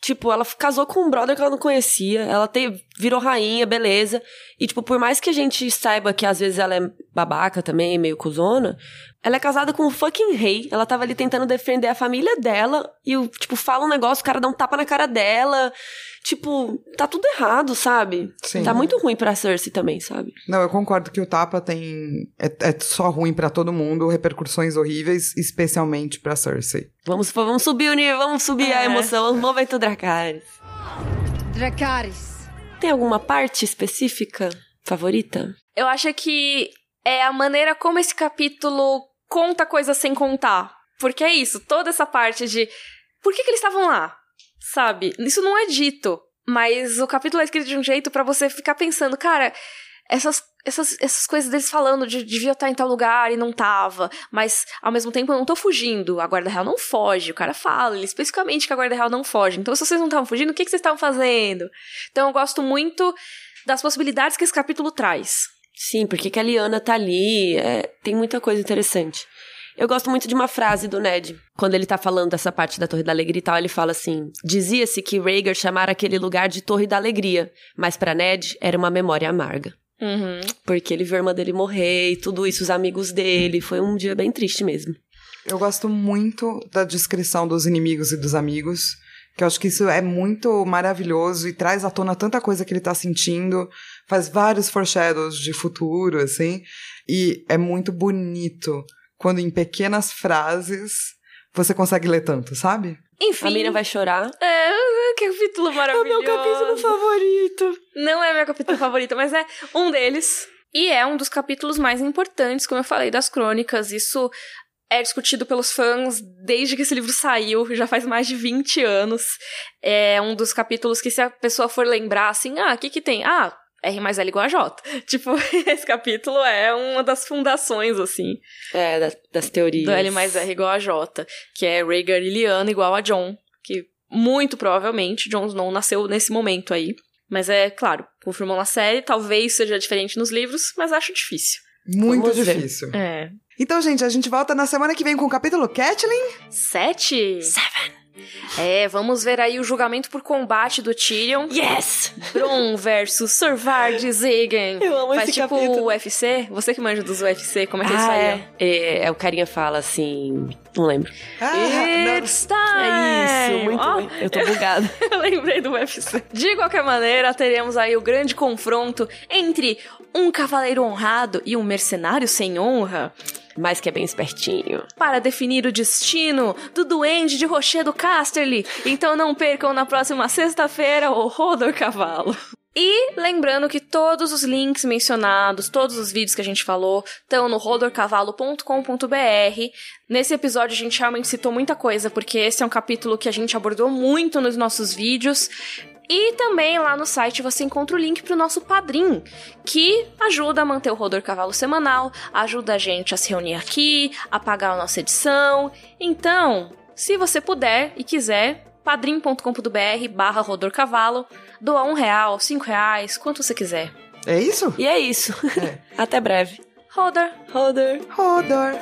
tipo, ela casou com um brother que ela não conhecia, ela te, virou rainha, beleza. E, tipo, por mais que a gente saiba que às vezes ela é babaca também, meio cuzona, ela é casada com um fucking rei. Ela tava ali tentando defender a família dela e, tipo, fala um negócio, o cara dá um tapa na cara dela. Tipo, tá tudo errado, sabe? Sim. Tá muito ruim pra Cersei também, sabe? Não, eu concordo que o tapa tem. É, é só ruim pra todo mundo, repercussões horríveis, especialmente pra Cersei. Vamos, vamos subir o nível, vamos subir a É. emoção. Momento Dracarys. Dracarys. Tem alguma parte específica favorita? Eu acho que é a maneira como esse capítulo conta coisas sem contar. Porque é isso, toda essa parte de por que, que eles estavam lá? Sabe? Isso não é dito. Mas o capítulo é escrito de um jeito pra você ficar pensando, cara, essas, essas, essas coisas deles falando de devia estar em tal lugar e não tava. Mas ao mesmo tempo eu não tô fugindo. A guarda real não foge. O cara fala ele, especificamente que a guarda real não foge. Então, se vocês não estavam fugindo, o que, que vocês estavam fazendo? Então eu gosto muito das possibilidades que esse capítulo traz. Sim, porque que a Liana tá ali, é, tem muita coisa interessante. Eu gosto muito de uma frase do Ned. Quando ele tá falando dessa parte da Torre da Alegria e tal, ele fala assim: Dizia-se que Rhaegar chamara aquele lugar de Torre da Alegria, mas pra Ned era uma memória amarga. Uhum. Porque ele viu a irmã dele morrer e tudo isso, os amigos dele. Foi um dia bem triste mesmo. Eu gosto muito da descrição dos inimigos e dos amigos, que eu acho que isso é muito maravilhoso e traz à tona tanta coisa que ele tá sentindo, faz vários foreshadows de futuro, assim, e é muito bonito quando em pequenas frases você consegue ler tanto, sabe? Enfim. A Miriam vai chorar. É, que capítulo maravilhoso. favorito. Não é meu capítulo favorito, mas é um deles. E é um dos capítulos mais importantes, como eu falei, das crônicas. Isso é discutido pelos fãs desde que esse livro saiu, já faz mais de 20 anos. É um dos capítulos que, se a pessoa for lembrar assim, ah, o que que tem? Ah, R mais L igual a J. Tipo, esse capítulo é uma das fundações, assim, É, da- das teorias. do L mais R igual a J. Que é Rhaegar e Lyanna igual a John. que muito provavelmente Jon Snow nasceu nesse momento aí. Mas é claro, confirmou na série, talvez seja diferente nos livros, mas acho difícil. Muito Vamos ver. difícil. É. Então, gente, a gente volta na semana que vem com o capítulo Catelyn. Sete? Seven. É, vamos ver aí o julgamento por combate do Tyrion. Yes! Bron versus Sorvar de Zegan. Eu amo Faz esse tipo capítulo. o UFC? Você que manja dos UFC, como é que eles Ah, fariam? é. É, é, o carinha fala assim. Não lembro. Ah, não- It's time! É isso, muito. Ó, Eu tô bugada. eu lembrei do UFC. De qualquer maneira, teremos aí o grande confronto entre um cavaleiro honrado e um mercenário sem honra Mas que é bem espertinho. para definir o destino do duende de Rochedo Casterly. Então não percam na próxima sexta-feira o Rodor Cavalo. E lembrando que todos os links mencionados, todos os vídeos que a gente falou, estão no rodorcavalo.com.br. Nesse episódio a gente realmente citou muita coisa, porque esse é um capítulo que a gente abordou muito nos nossos vídeos. E também lá no site você encontra o link para o nosso padrinho, que ajuda a manter o Rodor Cavalo semanal, ajuda a gente a se reunir aqui, a pagar a nossa edição. Então, se você puder e quiser, padrim.com.br barra Rodor Cavalo, doa um real, cinco reais, quanto você quiser. É isso? E é isso. É. Até breve. Rodor. Rodor. Rodor.